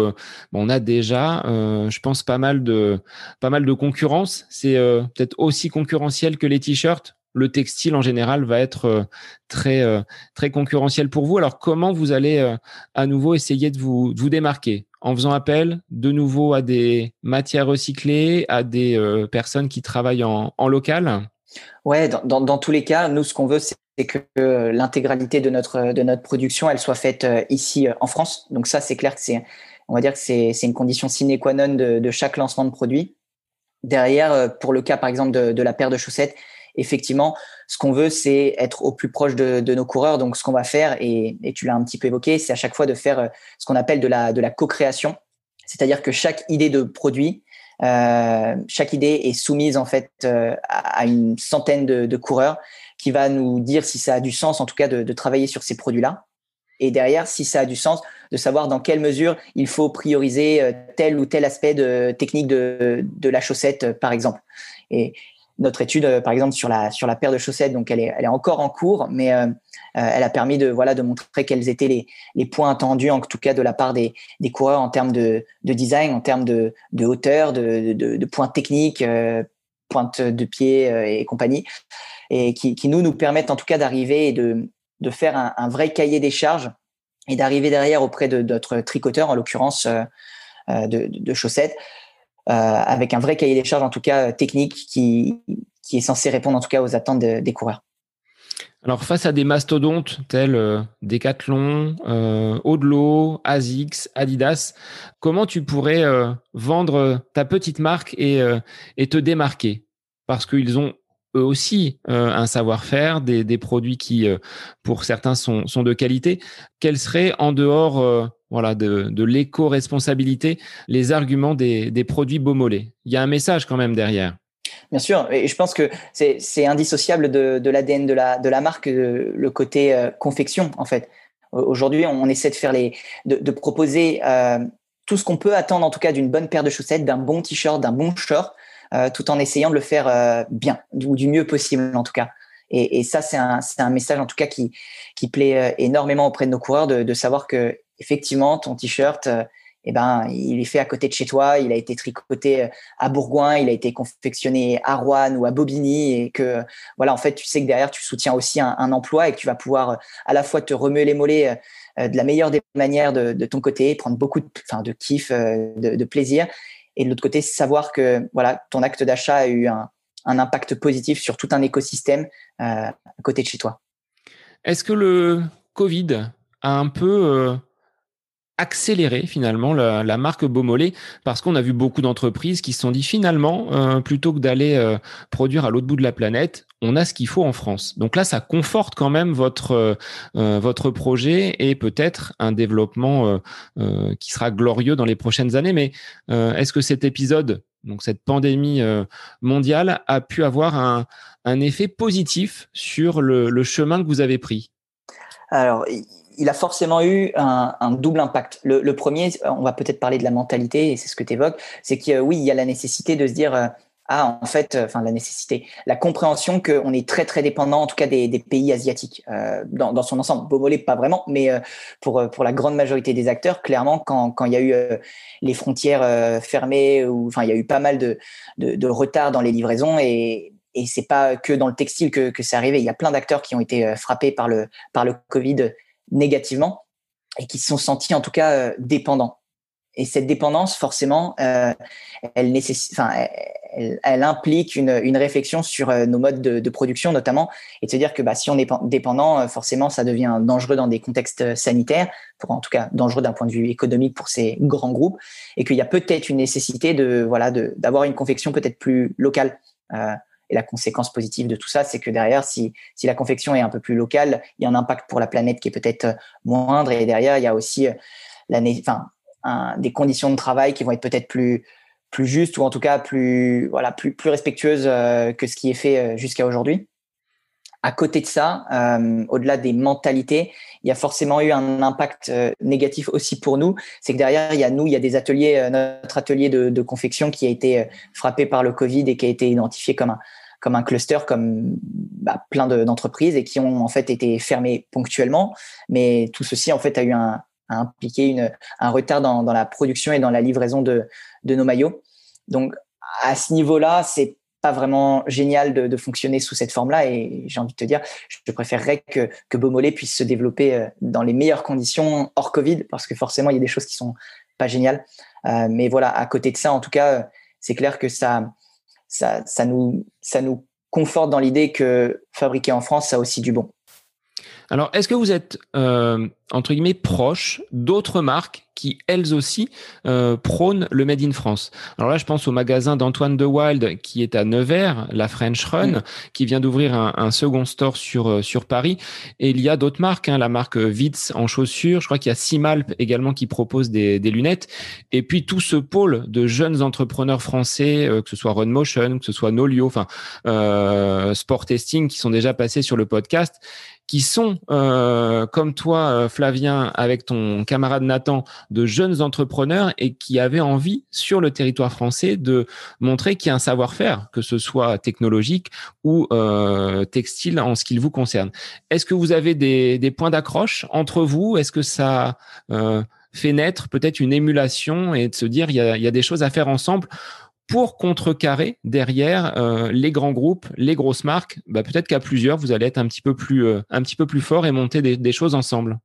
on a déjà, je pense, pas mal de, pas mal de concurrence. C'est peut-être aussi concurrentiel que les t-shirts le textile en général va être euh, très, euh, très concurrentiel pour vous. Alors, comment vous allez euh, à nouveau essayer de vous, vous démarquer? En faisant appel de nouveau à des matières recyclées, à des personnes qui travaillent en, local? Ouais, dans, tous les cas, nous, ce qu'on veut, c'est que l'intégralité de notre, de notre production, elle soit faite ici en France. Donc ça, c'est clair que c'est, on va dire que c'est, une condition sine qua non de, chaque lancement de produit. Derrière, pour le cas, par exemple, de la paire de chaussettes, effectivement, ce qu'on veut, c'est être au plus proche de, nos coureurs. Donc, ce qu'on va faire, et, tu l'as un petit peu évoqué, c'est à chaque fois de faire euh, ce qu'on appelle de la, co-création. C'est-à-dire que chaque idée de produit, euh, chaque idée est soumise en fait euh, à, une centaine de, coureurs qui va nous dire si ça a du sens, en tout cas, de, travailler sur ces produits-là. Et derrière, si ça a du sens, de savoir dans quelle mesure il faut prioriser tel ou tel aspect de technique de, de la chaussette, par exemple. Et, notre étude, euh, par exemple, sur la, sur la paire de chaussettes, donc elle est, elle est encore en cours, mais euh, euh, elle a permis de, voilà, de montrer quels étaient les, les points attendus, en tout cas de la part des, des coureurs en termes de, de design, en termes de, de hauteur, de, de, de points techniques, pointe de pied et compagnie, et qui, qui, nous, nous permettent en tout cas d'arriver et de, de faire un, un, vrai cahier des charges et d'arriver derrière auprès de notre tricoteur, en l'occurrence de, de, chaussettes, euh, avec un vrai cahier des charges, en tout cas technique, qui, qui est censé répondre en tout cas aux attentes des coureurs. Alors face à des mastodontes tels euh, Decathlon, euh, Odlo, Asics, Adidas, comment tu pourrais euh, vendre ta petite marque et, et te démarquer? Parce qu'ils ont eux aussi un savoir-faire, des, des, produits qui, pour certains, sont, sont de qualité. Quels seraient en dehors voilà, de, de l'éco-responsabilité, les arguments des, des produits Beaumolet. Il y a un message quand même derrière. Bien sûr, et je pense que c'est indissociable de, de l'ADN de la, de la marque, le côté euh, confection en fait. Aujourd'hui, on essaie de faire les, de, de proposer euh, tout ce qu'on peut attendre en tout cas d'une bonne paire de chaussettes, d'un bon t-shirt, d'un bon short, euh, tout en essayant de le faire bien ou du mieux possible en tout cas. Et, ça, c'est un, un, message en tout cas qui, qui plaît énormément auprès de nos coureurs de, de savoir que effectivement, ton t-shirt, euh, eh ben, il est fait à côté de chez toi, il a été tricoté euh, à Bourgoin, il a été confectionné à Rouen ou à Bobigny et que, voilà, en fait, tu sais que derrière, tu soutiens aussi un, emploi et que tu vas pouvoir euh, à la fois te remuer les mollets de la meilleure des manières de, ton côté, prendre beaucoup de, enfin, de kiff, de, plaisir. Et de l'autre côté, savoir que, voilà, ton acte d'achat a eu un, impact positif sur tout un écosystème à côté de chez toi. Est-ce que le Covid a un peu accélérer finalement la, marque Beaumolet parce qu'on a vu beaucoup d'entreprises qui se sont dit finalement euh, plutôt que d'aller euh, produire à l'autre bout de la planète on a ce qu'il faut en France. Donc là ça conforte quand même votre euh, votre projet et peut-être un développement qui sera glorieux dans les prochaines années. Mais est-ce que cet épisode donc cette pandémie mondiale a pu avoir un, un effet positif sur le, le chemin que vous avez pris? Alors il a forcément eu un, double impact. Le, premier, on va peut-être parler de la mentalité, et c'est ce que tu évoques, c'est que oui, il y a la nécessité de se dire, euh, ah, en fait, euh, enfin la nécessité, la compréhension qu'on est très très dépendant, en tout cas des, pays asiatiques euh, dans, son ensemble. Beaumolet, pas vraiment, mais pour pour la grande majorité des acteurs, clairement, quand quand il y a eu les frontières fermées ou enfin il y a eu pas mal de, de, de retard dans les livraisons et et c'est pas que dans le textile que, que c'est arrivé. Il y a plein d'acteurs qui ont été frappés par le par le Covid négativement et qui se sont sentis en tout cas dépendants. Et cette dépendance, forcément, euh, elle, nécessite, enfin, elle, elle, implique une, une, réflexion sur euh, nos modes de, de, production, notamment, et de se dire que bah, si on est dépendant, euh, forcément, ça devient dangereux dans des contextes sanitaires, pour en tout cas dangereux d'un point de vue économique pour ces grands groupes, et qu'il y a peut-être une nécessité de voilà d'avoir une confection peut-être plus locale. Euh, et la conséquence positive de tout ça, c'est que derrière, si, si la confection est un peu plus locale, il y a un impact pour la planète qui est peut-être moindre, et derrière, il y a aussi la, enfin, des conditions de travail qui vont être peut-être plus plus justes ou en tout cas plus voilà plus plus respectueuses euh, que ce qui est fait euh, jusqu'à aujourd'hui. À côté de ça, euh, au-delà des mentalités, il y a forcément eu un impact négatif aussi pour nous. C'est que derrière, il y a nous, il y a des ateliers, notre atelier de, confection qui a été frappé par le Covid et qui a été identifié comme un comme un cluster, comme bah, plein d'entreprises et qui ont en fait été fermées ponctuellement. Mais tout ceci en fait a eu un, a impliqué une, un retard dans, dans, la production et dans la livraison de, de nos maillots. Donc, à ce niveau-là, c'est pas vraiment génial de, fonctionner sous cette forme-là. Et j'ai envie de te dire, je préférerais que, que Beaumolet puisse se développer euh, dans les meilleures conditions hors Covid, parce que forcément, il y a des choses qui sont pas géniales. Euh, mais voilà, à côté de ça, en tout cas, c'est clair que ça, ça, ça, nous, ça nous conforte dans l'idée que fabriquer en France, ça a aussi du bon. Alors, est-ce que vous êtes, euh, entre guillemets, proche d'autres marques qui, elles aussi, euh, prônent le Made in France? Alors là, je pense au magasin d'Antoine de Wild qui est à Nevers, la French Run, mm. qui vient d'ouvrir un, un, second store sur, euh, sur Paris. Et il y a d'autres marques, hein, la marque Vitz en chaussures. Je crois qu'il y a Simalp également qui propose des, des, lunettes. Et puis tout ce pôle de jeunes entrepreneurs français, euh, que ce soit Run Motion, que ce soit Nolio, enfin euh, Sport Testing, qui sont déjà passés sur le podcast qui sont, euh, comme toi, euh, Flavien, avec ton camarade Nathan, de jeunes entrepreneurs et qui avaient envie, sur le territoire français, de montrer qu'il y a un savoir-faire, que ce soit technologique ou euh, textile en ce qui vous concerne. Est-ce que vous avez des, points d'accroche entre vous? Est-ce que ça fait naître peut-être une émulation et de se dire il il y a des choses à faire ensemble pour contrecarrer derrière euh, les grands groupes, les grosses marques, bah, peut-être qu'à plusieurs, vous allez être un petit peu plus, euh, un petit peu plus fort et monter des, choses ensemble.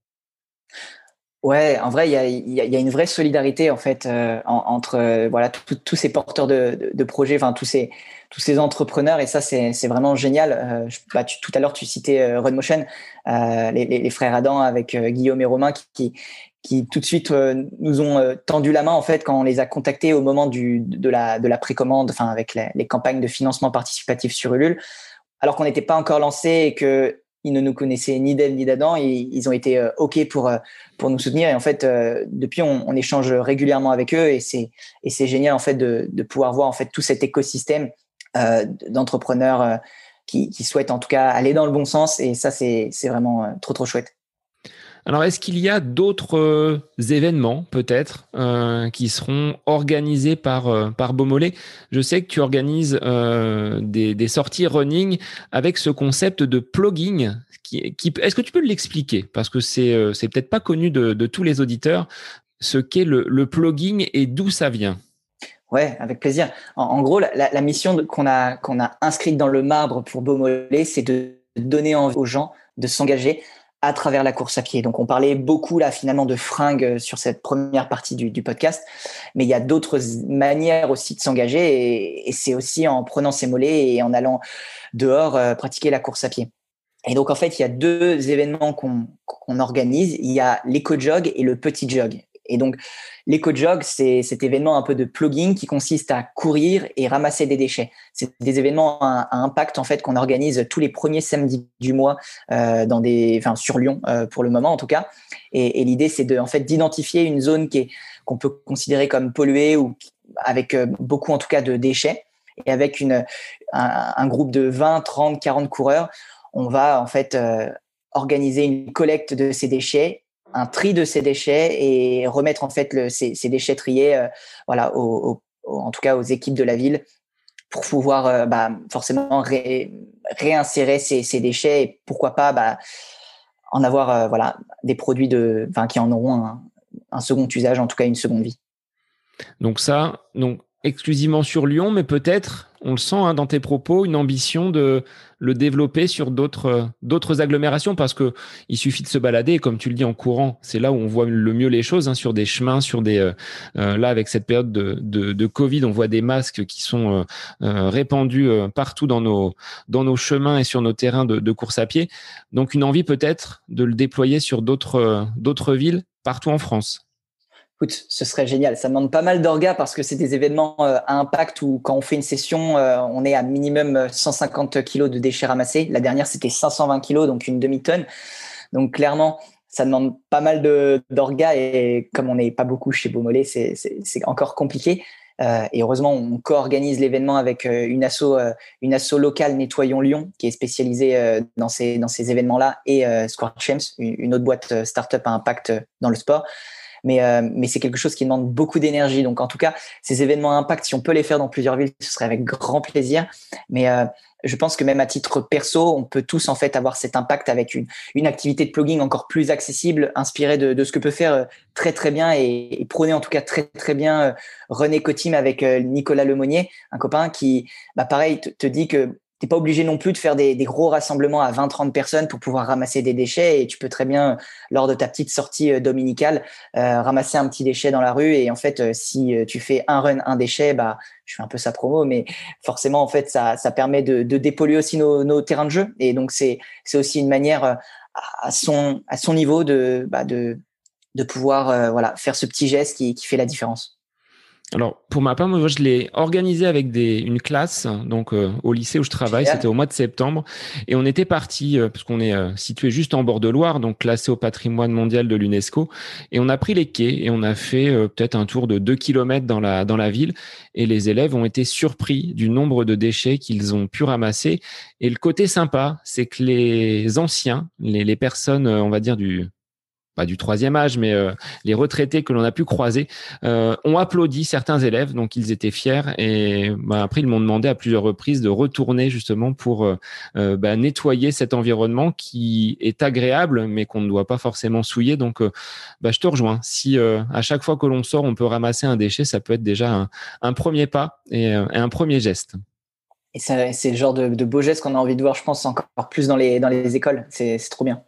Ouais, en vrai, il y a, une vraie solidarité en fait euh, entre voilà tous ces porteurs de, projets, tous ces entrepreneurs et ça c'est vraiment génial. Bah, tout à l'heure tu citais Redmotion, les, les, frères Adam avec Guillaume et Romain qui, qui tout de suite euh, nous ont euh, tendu la main en fait quand on les a contactés au moment du, de la, de la précommande, enfin avec les, campagnes de financement participatif sur Ulule, alors qu'on n'était pas encore lancé et que ils ne nous connaissaient ni d'elle ni d'Adam, et ils ont été euh, ok pour pour nous soutenir. Et en fait depuis on, on, échange régulièrement avec eux et c'est et c'est génial en fait de, de pouvoir voir en fait tout cet écosystème d'entrepreneurs qui, qui souhaitent en tout cas aller dans le bon sens. Et ça c'est c'est vraiment trop trop chouette. Alors, est-ce qu'il y a d'autres euh, événements, peut-être, euh, qui seront organisés par, euh, Beaumolet Je sais que tu organises euh, des, des, sorties running avec ce concept de plugging. Est-ce que tu peux l'expliquer? Parce que c'est, c'est peut-être pas connu de, de, tous les auditeurs, ce qu'est le, plugging et d'où ça vient. Ouais, avec plaisir. En, gros, la, mission qu'on a, qu'on a inscrite dans le marbre pour Beaumolet, c'est de donner envie aux gens de s'engager à travers la course à pied. Donc on parlait beaucoup là finalement de fringues sur cette première partie du, podcast, mais il y a d'autres manières aussi de s'engager et, c'est aussi en prenant ses mollets et en allant dehors euh, pratiquer la course à pied. Et donc en fait il y a deux événements qu'on organise. Il y a l'éco-jog et le petit jog. Et donc, l'éco-jog, c'est cet événement un peu de plugging qui consiste à courir et ramasser des déchets. C'est des événements à, impact en fait qu'on organise tous les premiers samedis du mois euh, dans des, enfin sur Lyon euh, pour le moment en tout cas. Et, l'idée, c'est de en fait d'identifier une zone qu'on peut considérer comme polluée ou avec euh, beaucoup en tout cas de déchets. Et avec une, un, un groupe de 20, 30, 40 coureurs, on va en fait organiser une collecte de ces déchets un tri de ces déchets et remettre en fait ces, ces, déchets triés, euh, voilà, en tout cas aux équipes de la ville pour pouvoir euh, bah, forcément ré, réinsérer ces, déchets et pourquoi pas bah, en avoir euh, voilà des produits de, qui en auront un, un, second usage, en tout cas une seconde vie. Donc ça, donc exclusivement sur Lyon, mais peut-être, on le sent hein, dans tes propos, une ambition de le développer sur d'autres d'autres agglomérations parce que il suffit de se balader comme tu le dis en courant, c'est là où on voit le mieux les choses hein, sur des chemins, sur des euh, euh, là avec cette période de, de, Covid, on voit des masques qui sont euh, répandus partout dans nos dans nos chemins et sur nos terrains de, de course à pied. Donc une envie peut-être de le déployer sur d'autres d'autres villes partout en France ce serait génial. Ça demande pas mal d'orgas parce que c'est des événements euh, à impact où quand on fait une session, euh, on est à minimum 150 kilos de déchets ramassés. La dernière, c'était 520 kilos, donc une demi-tonne. Donc clairement, ça demande pas mal d'orgas et comme on n'est pas beaucoup chez Beaumolet, c'est encore compliqué. Euh, et heureusement, on co-organise l'événement avec une asso, une asso locale Nettoyons Lyon, qui est spécialisée dans ces, dans ces événements-là, et Square Champs, une autre boîte startup à impact dans le sport mais, euh, mais c'est quelque chose qui demande beaucoup d'énergie. Donc, en tout cas, ces événements impact, si on peut les faire dans plusieurs villes, ce serait avec grand plaisir. Mais euh, je pense que même à titre perso, on peut tous en fait avoir cet impact avec une, une activité de plugging encore plus accessible, inspirée de, de ce que peut faire euh, très très bien et, et prôner en tout cas très très bien René Cotim avec Nicolas Lemonnier, un copain qui, bah, pareil, te, te dit que t'es pas obligé non plus de faire des, gros rassemblements à 20-30 personnes pour pouvoir ramasser des déchets et tu peux très bien lors de ta petite sortie euh, dominicale euh, ramasser un petit déchet dans la rue et en fait euh, si tu fais un run un déchet bah je fais un peu sa promo mais forcément en fait ça, ça permet de, dépolluer aussi nos, nos, terrains de jeu et donc c'est c'est aussi une manière à son à son niveau de bah, de de pouvoir voilà faire ce petit geste qui fait la différence. Alors, pour ma part, moi, je l'ai organisé avec des, une classe, donc euh, au lycée où je travaille, c'était au mois de septembre, et on était parti euh, parce qu'on est euh, situé juste en bord de Loire, donc classé au patrimoine mondial de l'UNESCO, et on a pris les quais et on a fait peut-être un tour de deux kilomètres dans la dans la ville, et les élèves ont été surpris du nombre de déchets qu'ils ont pu ramasser. Et le côté sympa, c'est que les anciens, les, les personnes, on va dire du pas du troisième âge, mais euh, les retraités que l'on a pu croiser euh, ont applaudi certains élèves, donc ils étaient fiers. Et bah, après, ils m'ont demandé à plusieurs reprises de retourner justement pour euh, bah, nettoyer cet environnement qui est agréable, mais qu'on ne doit pas forcément souiller. Donc, bah, je te rejoins. Si à chaque fois que l'on sort, on peut ramasser un déchet, ça peut être déjà un, premier pas et, un premier geste. Et c'est le genre de, beau geste qu'on a envie de voir, je pense, encore plus dans les écoles. C'est trop bien.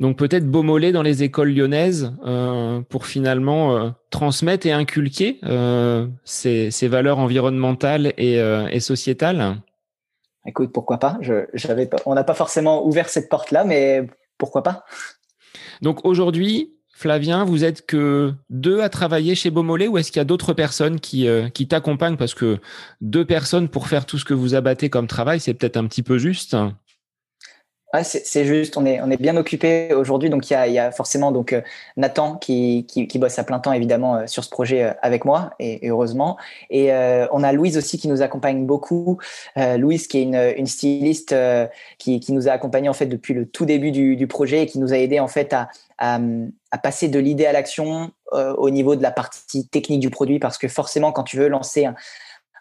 Donc peut-être Beaumolet dans les écoles lyonnaises euh, pour finalement euh, transmettre et inculquer euh, ces, ces, valeurs environnementales et, euh, et, sociétales. Écoute, pourquoi pas, Je, pas On n'a pas forcément ouvert cette porte-là, mais pourquoi pas? Donc aujourd'hui, Flavien, vous êtes que deux à travailler chez Beaumolet ou est-ce qu'il y a d'autres personnes qui, euh, qui t'accompagnent? Parce que deux personnes pour faire tout ce que vous abattez comme travail, c'est peut-être un petit peu juste. C'est juste, on est, bien occupé aujourd'hui. Donc, il y a, forcément donc euh, Nathan qui, bosse à plein temps, évidemment, euh, sur ce projet euh, avec moi, et, heureusement. Et on a Louise aussi qui nous accompagne beaucoup. Louise, qui est une, styliste qui, nous a accompagnés en fait depuis le tout début du, projet et qui nous a aidé en fait à, passer de l'idée à l'action au niveau de la partie technique du produit, parce que forcément, quand tu veux lancer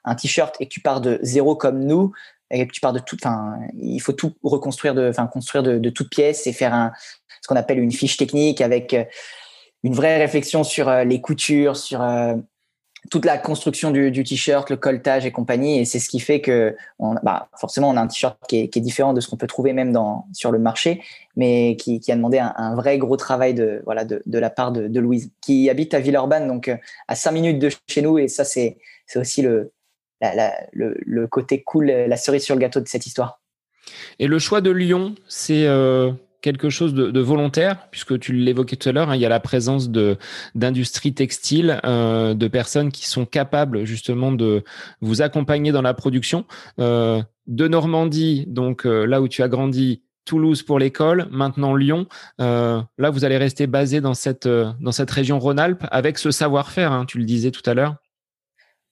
un t-shirt et que tu pars de zéro comme nous, et tu pars de tout, enfin, il faut tout reconstruire de, enfin, construire de, toutes pièces et faire ce qu'on appelle une fiche technique avec euh, une vraie réflexion sur euh, les coutures, sur euh, toute la construction du, t-shirt, le colletage et compagnie. Et c'est ce qui fait que, bah, forcément, on a un t-shirt qui est, différent de ce qu'on peut trouver même sur le marché, mais qui, a demandé un, vrai gros travail de, voilà, de, la part de, Louise, qui habite à Villeurbanne, donc à cinq minutes de chez nous. Et ça, c'est aussi le, le, côté cool, la cerise sur le gâteau de cette histoire. Et le choix de Lyon, c'est euh, quelque chose de, volontaire, puisque tu l'évoquais tout à l'heure, hein, il y a la présence d'industries textiles, euh, de personnes qui sont capables justement de vous accompagner dans la production. Euh, de Normandie, donc là où tu as grandi, Toulouse pour l'école, maintenant Lyon. là, vous allez rester basé dans cette dans cette région Rhône-Alpes avec ce savoir-faire. Hein, tu le disais tout à l'heure.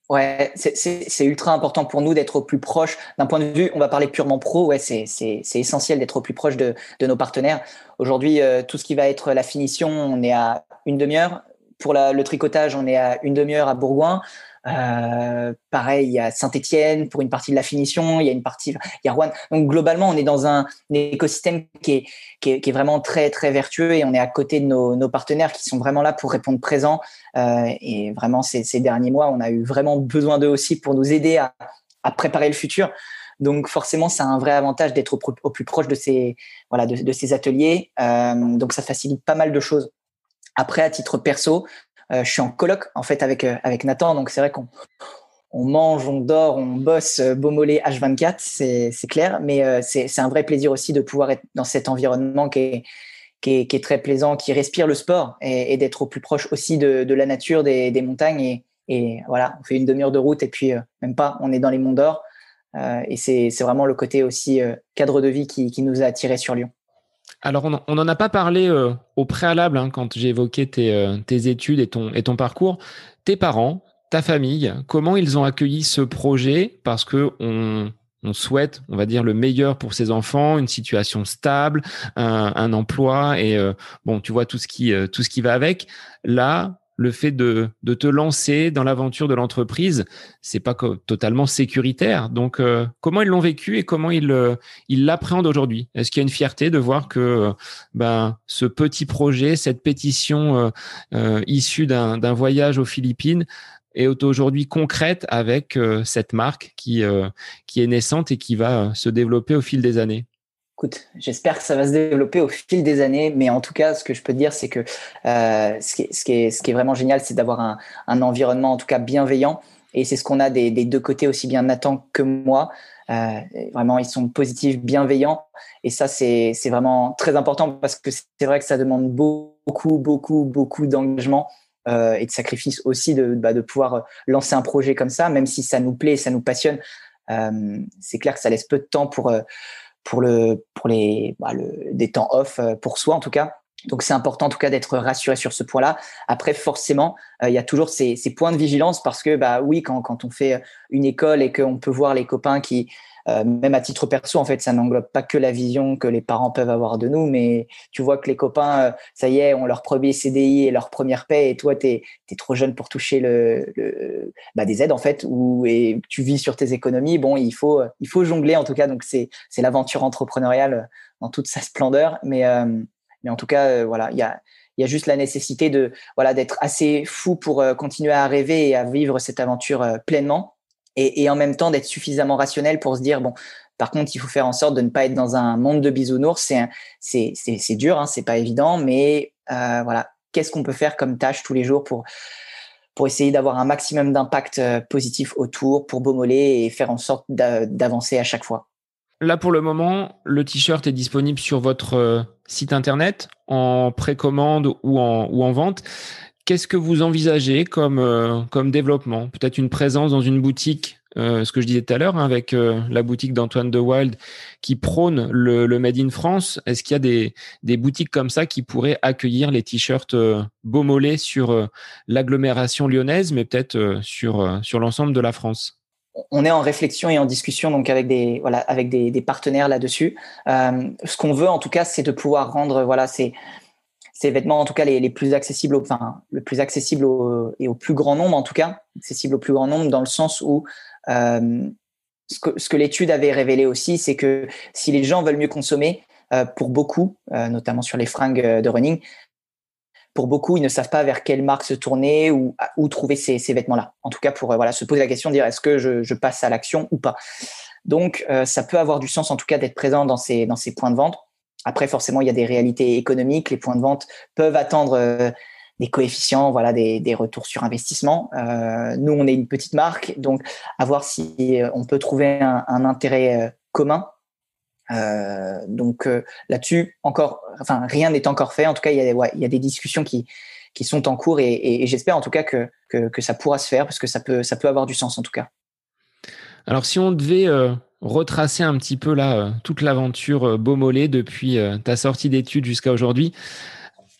Ouais, c'est ultra important pour nous d'être au plus proche. D'un point de vue, on va parler purement pro, ouais, c'est essentiel d'être au plus proche de, de nos partenaires. Aujourd'hui, euh, tout ce qui va être la finition, on est à une demi-heure. Pour le tricotage, on est à une demi-heure à Bourgoin. Euh, pareil, il y a Saint-Etienne pour une partie de la finition, il y a une partie, il y a Rouen. Donc globalement, on est dans un, écosystème qui est, qui est, vraiment très très vertueux et on est à côté de nos, partenaires qui sont vraiment là pour répondre présent. Euh, et vraiment, ces, derniers mois, on a eu vraiment besoin d'eux aussi pour nous aider à, préparer le futur. Donc forcément, c'est un vrai avantage d'être au, plus proche de ces voilà de, ces ateliers. Euh, donc ça facilite pas mal de choses. Après, à titre perso, je suis en coloc en fait avec euh, avec Nathan, donc c'est vrai qu'on on mange, on dort, on bosse euh, Beaumolet H24, c'est c'est clair, mais c'est un vrai plaisir aussi de pouvoir être dans cet environnement qui est qui est, qui est très plaisant, qui respire le sport et, d'être au plus proche aussi de, de la nature, des, des montagnes et, et voilà, on fait une demi-heure de route et puis même pas, on est dans les monts d'or. Euh, et c'est vraiment le côté aussi cadre de vie qui, qui nous a attirés sur Lyon. Alors, on n'en a pas parlé euh, au préalable hein, quand j'ai évoqué euh, tes, études et ton, et ton parcours. Tes parents, ta famille, comment ils ont accueilli ce projet? Parce que on, souhaite, on va dire, le meilleur pour ses enfants, une situation stable, un, emploi et euh, bon, tu vois tout ce qui tout ce qui va avec. Là, le fait de, de te lancer dans l'aventure de l'entreprise, c'est pas totalement sécuritaire. Donc, euh, comment ils l'ont vécu et comment ils euh, ils l'appréhendent aujourd'hui? Est-ce qu'il y a une fierté de voir que euh, ben ce petit projet, cette pétition issue d'un voyage aux Philippines est aujourd'hui concrète avec cette marque qui qui est naissante et qui va se développer au fil des années? Écoute, j'espère que ça va se développer au fil des années, mais en tout cas, ce que je peux te dire, c'est que euh, ce, qui est, ce, qui est, ce, qui est, vraiment génial, c'est d'avoir un, un, environnement, en tout cas, bienveillant. Et c'est ce qu'on a des, des, deux côtés, aussi bien Nathan que moi. Euh, vraiment, ils sont positifs, bienveillants. Et ça, c'est vraiment très important parce que c'est vrai que ça demande beaucoup, beaucoup, beaucoup d'engagement euh, et de sacrifice aussi de, bah, de pouvoir lancer un projet comme ça, même si ça nous plaît, ça nous passionne. C'est clair que ça laisse peu de temps pour pour le pour les bah, le, des temps off euh, pour soi en tout cas. Donc c'est important en tout cas d'être rassuré sur ce point-là. Après forcément, euh, il y a toujours ces, ces, points de vigilance parce que bah oui quand quand on fait une école et qu'on peut voir les copains qui euh, même à titre perso, en fait, ça n'englobe pas que la vision que les parents peuvent avoir de nous, mais tu vois que les copains, euh, ça y est, ont leur premier CDI et leur première paie, et toi, tu es, trop jeune pour toucher le, le bah, des aides, en fait, ou et tu vis sur tes économies. Bon, il faut, il faut jongler, en tout cas. Donc, c'est l'aventure entrepreneuriale dans toute sa splendeur. Mais, euh, mais en tout cas, voilà, il y a, il y a juste la nécessité de voilà d'être assez fou pour continuer à rêver et à vivre cette aventure pleinement et, en même temps d'être suffisamment rationnel pour se dire bon par contre il faut faire en sorte de ne pas être dans un monde de bisounours c'est c'est dur hein, c'est pas évident mais euh, voilà qu'est-ce qu'on peut faire comme tâche tous les jours pour pour essayer d'avoir un maximum d'impact euh, positif autour pour Beaumolet et faire en sorte d'avancer à chaque fois? Là, pour le moment, le t-shirt est disponible sur votre euh, site internet en précommande ou en, ou en vente. Qu'est-ce que vous envisagez comme, euh, comme développement? Peut-être une présence dans une boutique, euh, ce que je disais tout à l'heure, hein, avec euh, la boutique d'Antoine de Wild qui prône le, Made in France. Est-ce qu'il y a des, des, boutiques comme ça qui pourraient accueillir les t-shirts Beaumolet sur l'agglomération lyonnaise, mais peut-être sur, sur l'ensemble de la France? On est en réflexion et en discussion donc avec des voilà avec des partenaires là-dessus. ce qu'on veut en tout cas, c'est de pouvoir rendre voilà c'est ces vêtements, en tout cas les, plus accessibles, enfin le plus accessible et au plus grand nombre, en tout cas accessible au plus grand nombre, dans le sens où euh, ce que, l'étude avait révélé aussi, c'est que si les gens veulent mieux consommer, euh, pour beaucoup, euh, notamment sur les fringues de running, pour beaucoup, ils ne savent pas vers quelle marque se tourner ou où trouver ces, vêtements-là. En tout cas, pour voilà se poser la question de dire est-ce que je, passe à l'action ou pas. Donc, ça peut avoir du sens en tout cas d'être présent dans ces points de vente après, forcément, il y a des réalités économiques. Les points de vente peuvent attendre euh, des coefficients, voilà, des, des retours sur investissement. Euh, nous, on est une petite marque, donc à voir si euh, on peut trouver un, intérêt commun. Donc là-dessus, encore, enfin, rien n'est encore fait. En tout cas, il y a, il y a des discussions qui qui sont en cours et j'espère en tout cas que, que, que ça pourra se faire parce que ça peut ça peut avoir du sens en tout cas. Alors, si on devait retracer un petit peu là euh, toute l'aventure euh, depuis euh, ta sortie d'études jusqu'à aujourd'hui.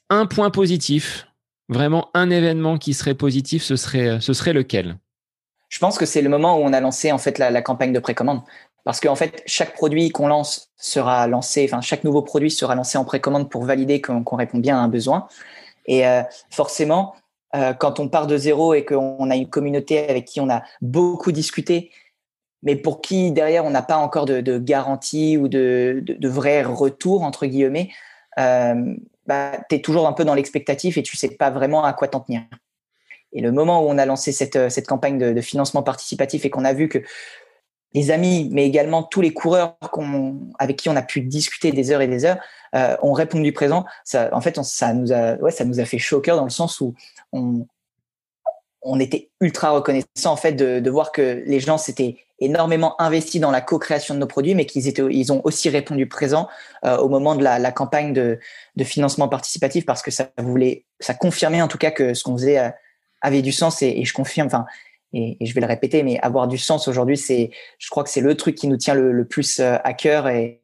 Un point positif, vraiment un événement qui serait positif, ce serait, ce serait lequel? Je pense que c'est le moment où on a lancé en fait la, campagne de précommande. Parce qu'en fait, chaque produit qu'on lance sera lancé, enfin chaque nouveau produit sera lancé en précommande pour valider qu'on répond bien à un besoin. Et euh, forcément, quand on part de zéro et qu'on a une communauté avec qui on a beaucoup discuté, mais pour qui derrière on n'a pas encore de, garantie ou de, de, vrai retour entre guillemets, bah, tu es toujours un peu dans l'expectatif et tu sais pas vraiment à quoi t'en tenir. Et le moment où on a lancé cette, cette campagne de, financement participatif et qu'on a vu que les amis, mais également tous les coureurs avec qui on a pu discuter des heures et des heures, euh, ont répondu présent. Ça, en fait, ça nous a, ouais, ça nous a fait chaud au cœur dans le sens où on, on était ultra reconnaissant en fait de, de voir que les gens s'étaient énormément investis dans la co-création de nos produits, mais qu'ils étaient, ils ont aussi répondu présent euh, au moment de la, la campagne de, de, financement participatif parce que ça voulait, ça confirmait en tout cas que ce qu'on faisait euh, avait du sens et, et je confirme, enfin, et, et, je vais le répéter, mais avoir du sens aujourd'hui, c'est, je crois que c'est le truc qui nous tient le, le plus euh, à cœur et,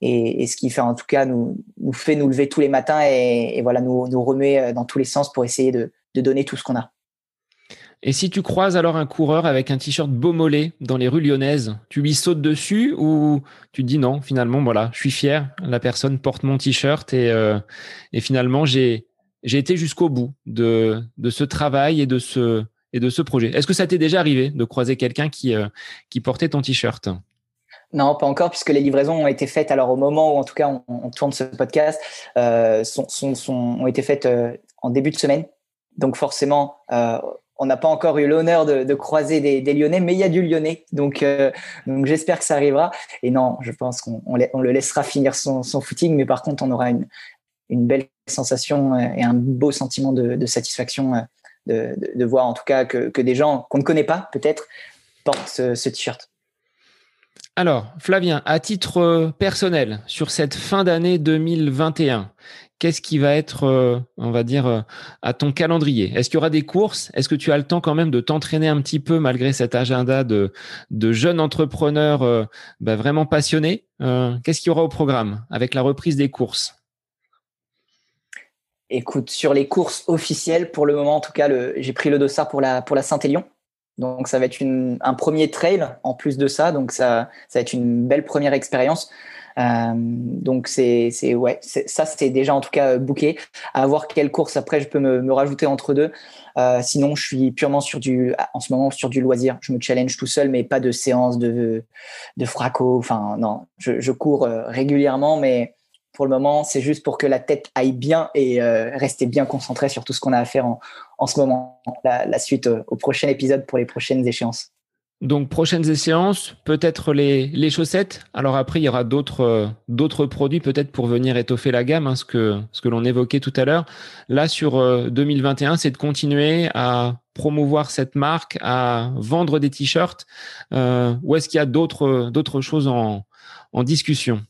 et, et, ce qui fait en tout cas nous, nous fait nous lever tous les matins et, voilà nous, nous remuer dans tous les sens pour essayer de, de donner tout ce qu'on a. Et si tu croises alors un coureur avec un t-shirt Beaumolet dans les rues lyonnaises, tu lui sautes dessus ou tu te dis non, finalement, voilà, je suis fier, la personne porte mon t-shirt et, euh, finalement, j'ai, été jusqu'au bout de, de ce travail et de ce, et de ce projet. Est-ce que ça t'est déjà arrivé de croiser quelqu'un qui, euh, qui portait ton t-shirt? Non, pas encore, puisque les livraisons ont été faites. Alors, au moment où, en tout cas, on, tourne ce podcast, euh, sont, sont, ont été faites euh, en début de semaine. Donc, forcément, on n'a pas encore eu l'honneur de, croiser des, Lyonnais, mais il y a du Lyonnais. Donc, euh, donc j'espère que ça arrivera. Et non, je pense qu'on on, le laissera finir son, footing, mais par contre, on aura une, belle sensation euh, et un beau sentiment de, satisfaction euh, de, voir en tout cas que, des gens qu'on ne connaît pas, peut-être, portent ce t-shirt. Alors, Flavien, à titre personnel, sur cette fin d'année 2021, qu'est-ce qui va être, euh, on va dire, euh, à ton calendrier? Est-ce qu'il y aura des courses? Est-ce que tu as le temps quand même de t'entraîner un petit peu malgré cet agenda de, de jeunes entrepreneurs euh, bah, vraiment passionnés? Qu'est-ce qu'il y aura au programme avec la reprise des courses? Écoute, sur les courses officielles, pour le moment, en tout cas, j'ai pris le dossard pour la, Saint-Élion. Donc, ça va être un premier trail en plus de ça. Donc, ça, ça va être une belle première expérience. Euh, donc c'est ouais ça c'est déjà en tout cas booké. À voir quelle course après je peux me, rajouter entre deux. Euh, sinon je suis purement sur du en ce moment sur du loisir. Je me challenge tout seul mais pas de séance de de fraco. Enfin non, je, cours euh, régulièrement mais pour le moment, c'est juste pour que la tête aille bien et rester bien concentré sur tout ce qu'on a à faire en, en ce moment. La suite au prochain épisode pour les prochaines échéances. Donc prochaines échéances, peut-être les, les chaussettes. Alors après, il y aura d'autres euh, d'autres produits peut-être pour venir étoffer la gamme, hein, ce que ce que l'on évoquait tout à l'heure. Là sur 2021, euh, c'est de continuer à promouvoir cette marque, à vendre des t-shirts. Euh, ou est-ce qu'il y a d'autres d'autres choses en en discussion?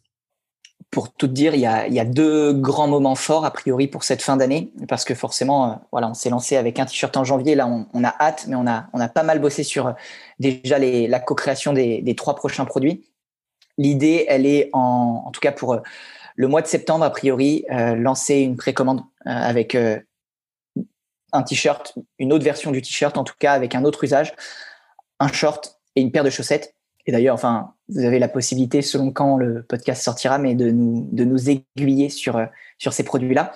Pour tout dire, il y, a, deux grands moments forts a priori pour cette fin d'année, parce que forcément, euh, voilà, on s'est lancé avec un t-shirt en janvier. Là, on, a hâte, mais on a, on a pas mal bossé sur euh, déjà la co-création des, des, trois prochains produits. L'idée, elle est en, tout cas pour euh, le mois de septembre a priori, lancer une précommande avec un t-shirt, une autre version du t-shirt, en tout cas avec un autre usage, un short et une paire de chaussettes et d'ailleurs, enfin, vous avez la possibilité, selon quand le podcast sortira, mais de nous, de nous aiguiller sur, euh, sur ces produits-là.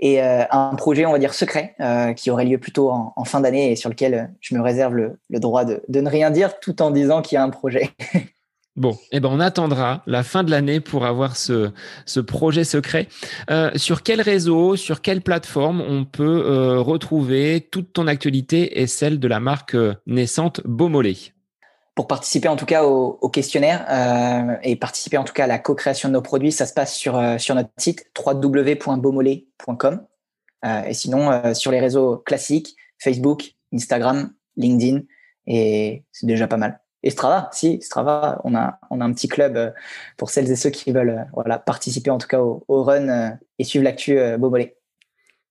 Et euh, un projet, on va dire, secret, euh, qui aurait lieu plutôt en, en fin d'année et sur lequel je me réserve le, le droit de, de, ne rien dire tout en disant qu'il y a un projet. Bon, eh ben on attendra la fin de l'année pour avoir ce, ce projet secret. Sur quel réseau, sur quelle plateforme on peut retrouver toute ton actualité et celle de la marque naissante Beaumolet pour participer en tout cas au, au questionnaire euh, et participer en tout cas à la co-création de nos produits, ça se passe sur, euh, sur notre site www.beaumolet.com euh, et sinon euh, sur les réseaux classiques, Facebook, Instagram, LinkedIn et c'est déjà pas mal. Et Strava, si, Strava, on a, on a un petit club pour celles et ceux qui veulent voilà, participer en tout cas au, au run et suivre l'actu Beaumolet.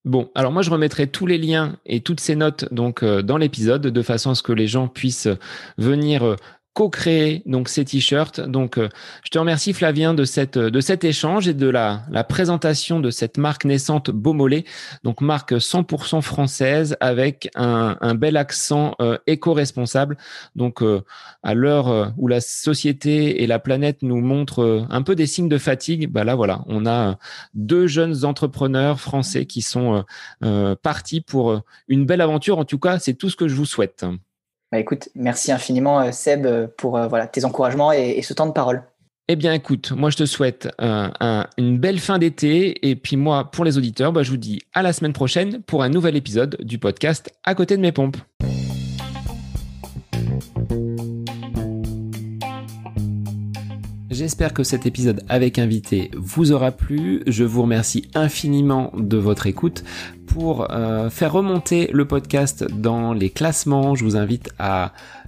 Bon, alors moi je remettrai tous les liens et toutes ces notes donc euh, dans l'épisode de façon à ce que les gens puissent venir euh, co-créé donc ces t-shirts. Donc, euh, je te remercie Flavien de cette de cet échange et de la la présentation de cette marque naissante Beaumolet, donc marque 100% française avec un, un bel accent euh, éco-responsable. Donc, euh, à l'heure où la société et la planète nous montrent un peu des signes de fatigue, bah là voilà, on a deux jeunes entrepreneurs français qui sont partis pour une belle aventure. En tout cas, c'est tout ce que je vous souhaite. Bah, écoute, merci infiniment euh, Seb euh, pour euh, voilà, tes encouragements et, ce temps de parole. Eh bien, écoute, moi je te souhaite une belle fin d'été et puis moi, pour les auditeurs, bah, je vous dis à la semaine prochaine pour un nouvel épisode du podcast À côté de mes pompes. J'espère que cet épisode avec invité vous aura plu. Je vous remercie infiniment de votre écoute pour euh, faire remonter le podcast dans les classements, je vous invite à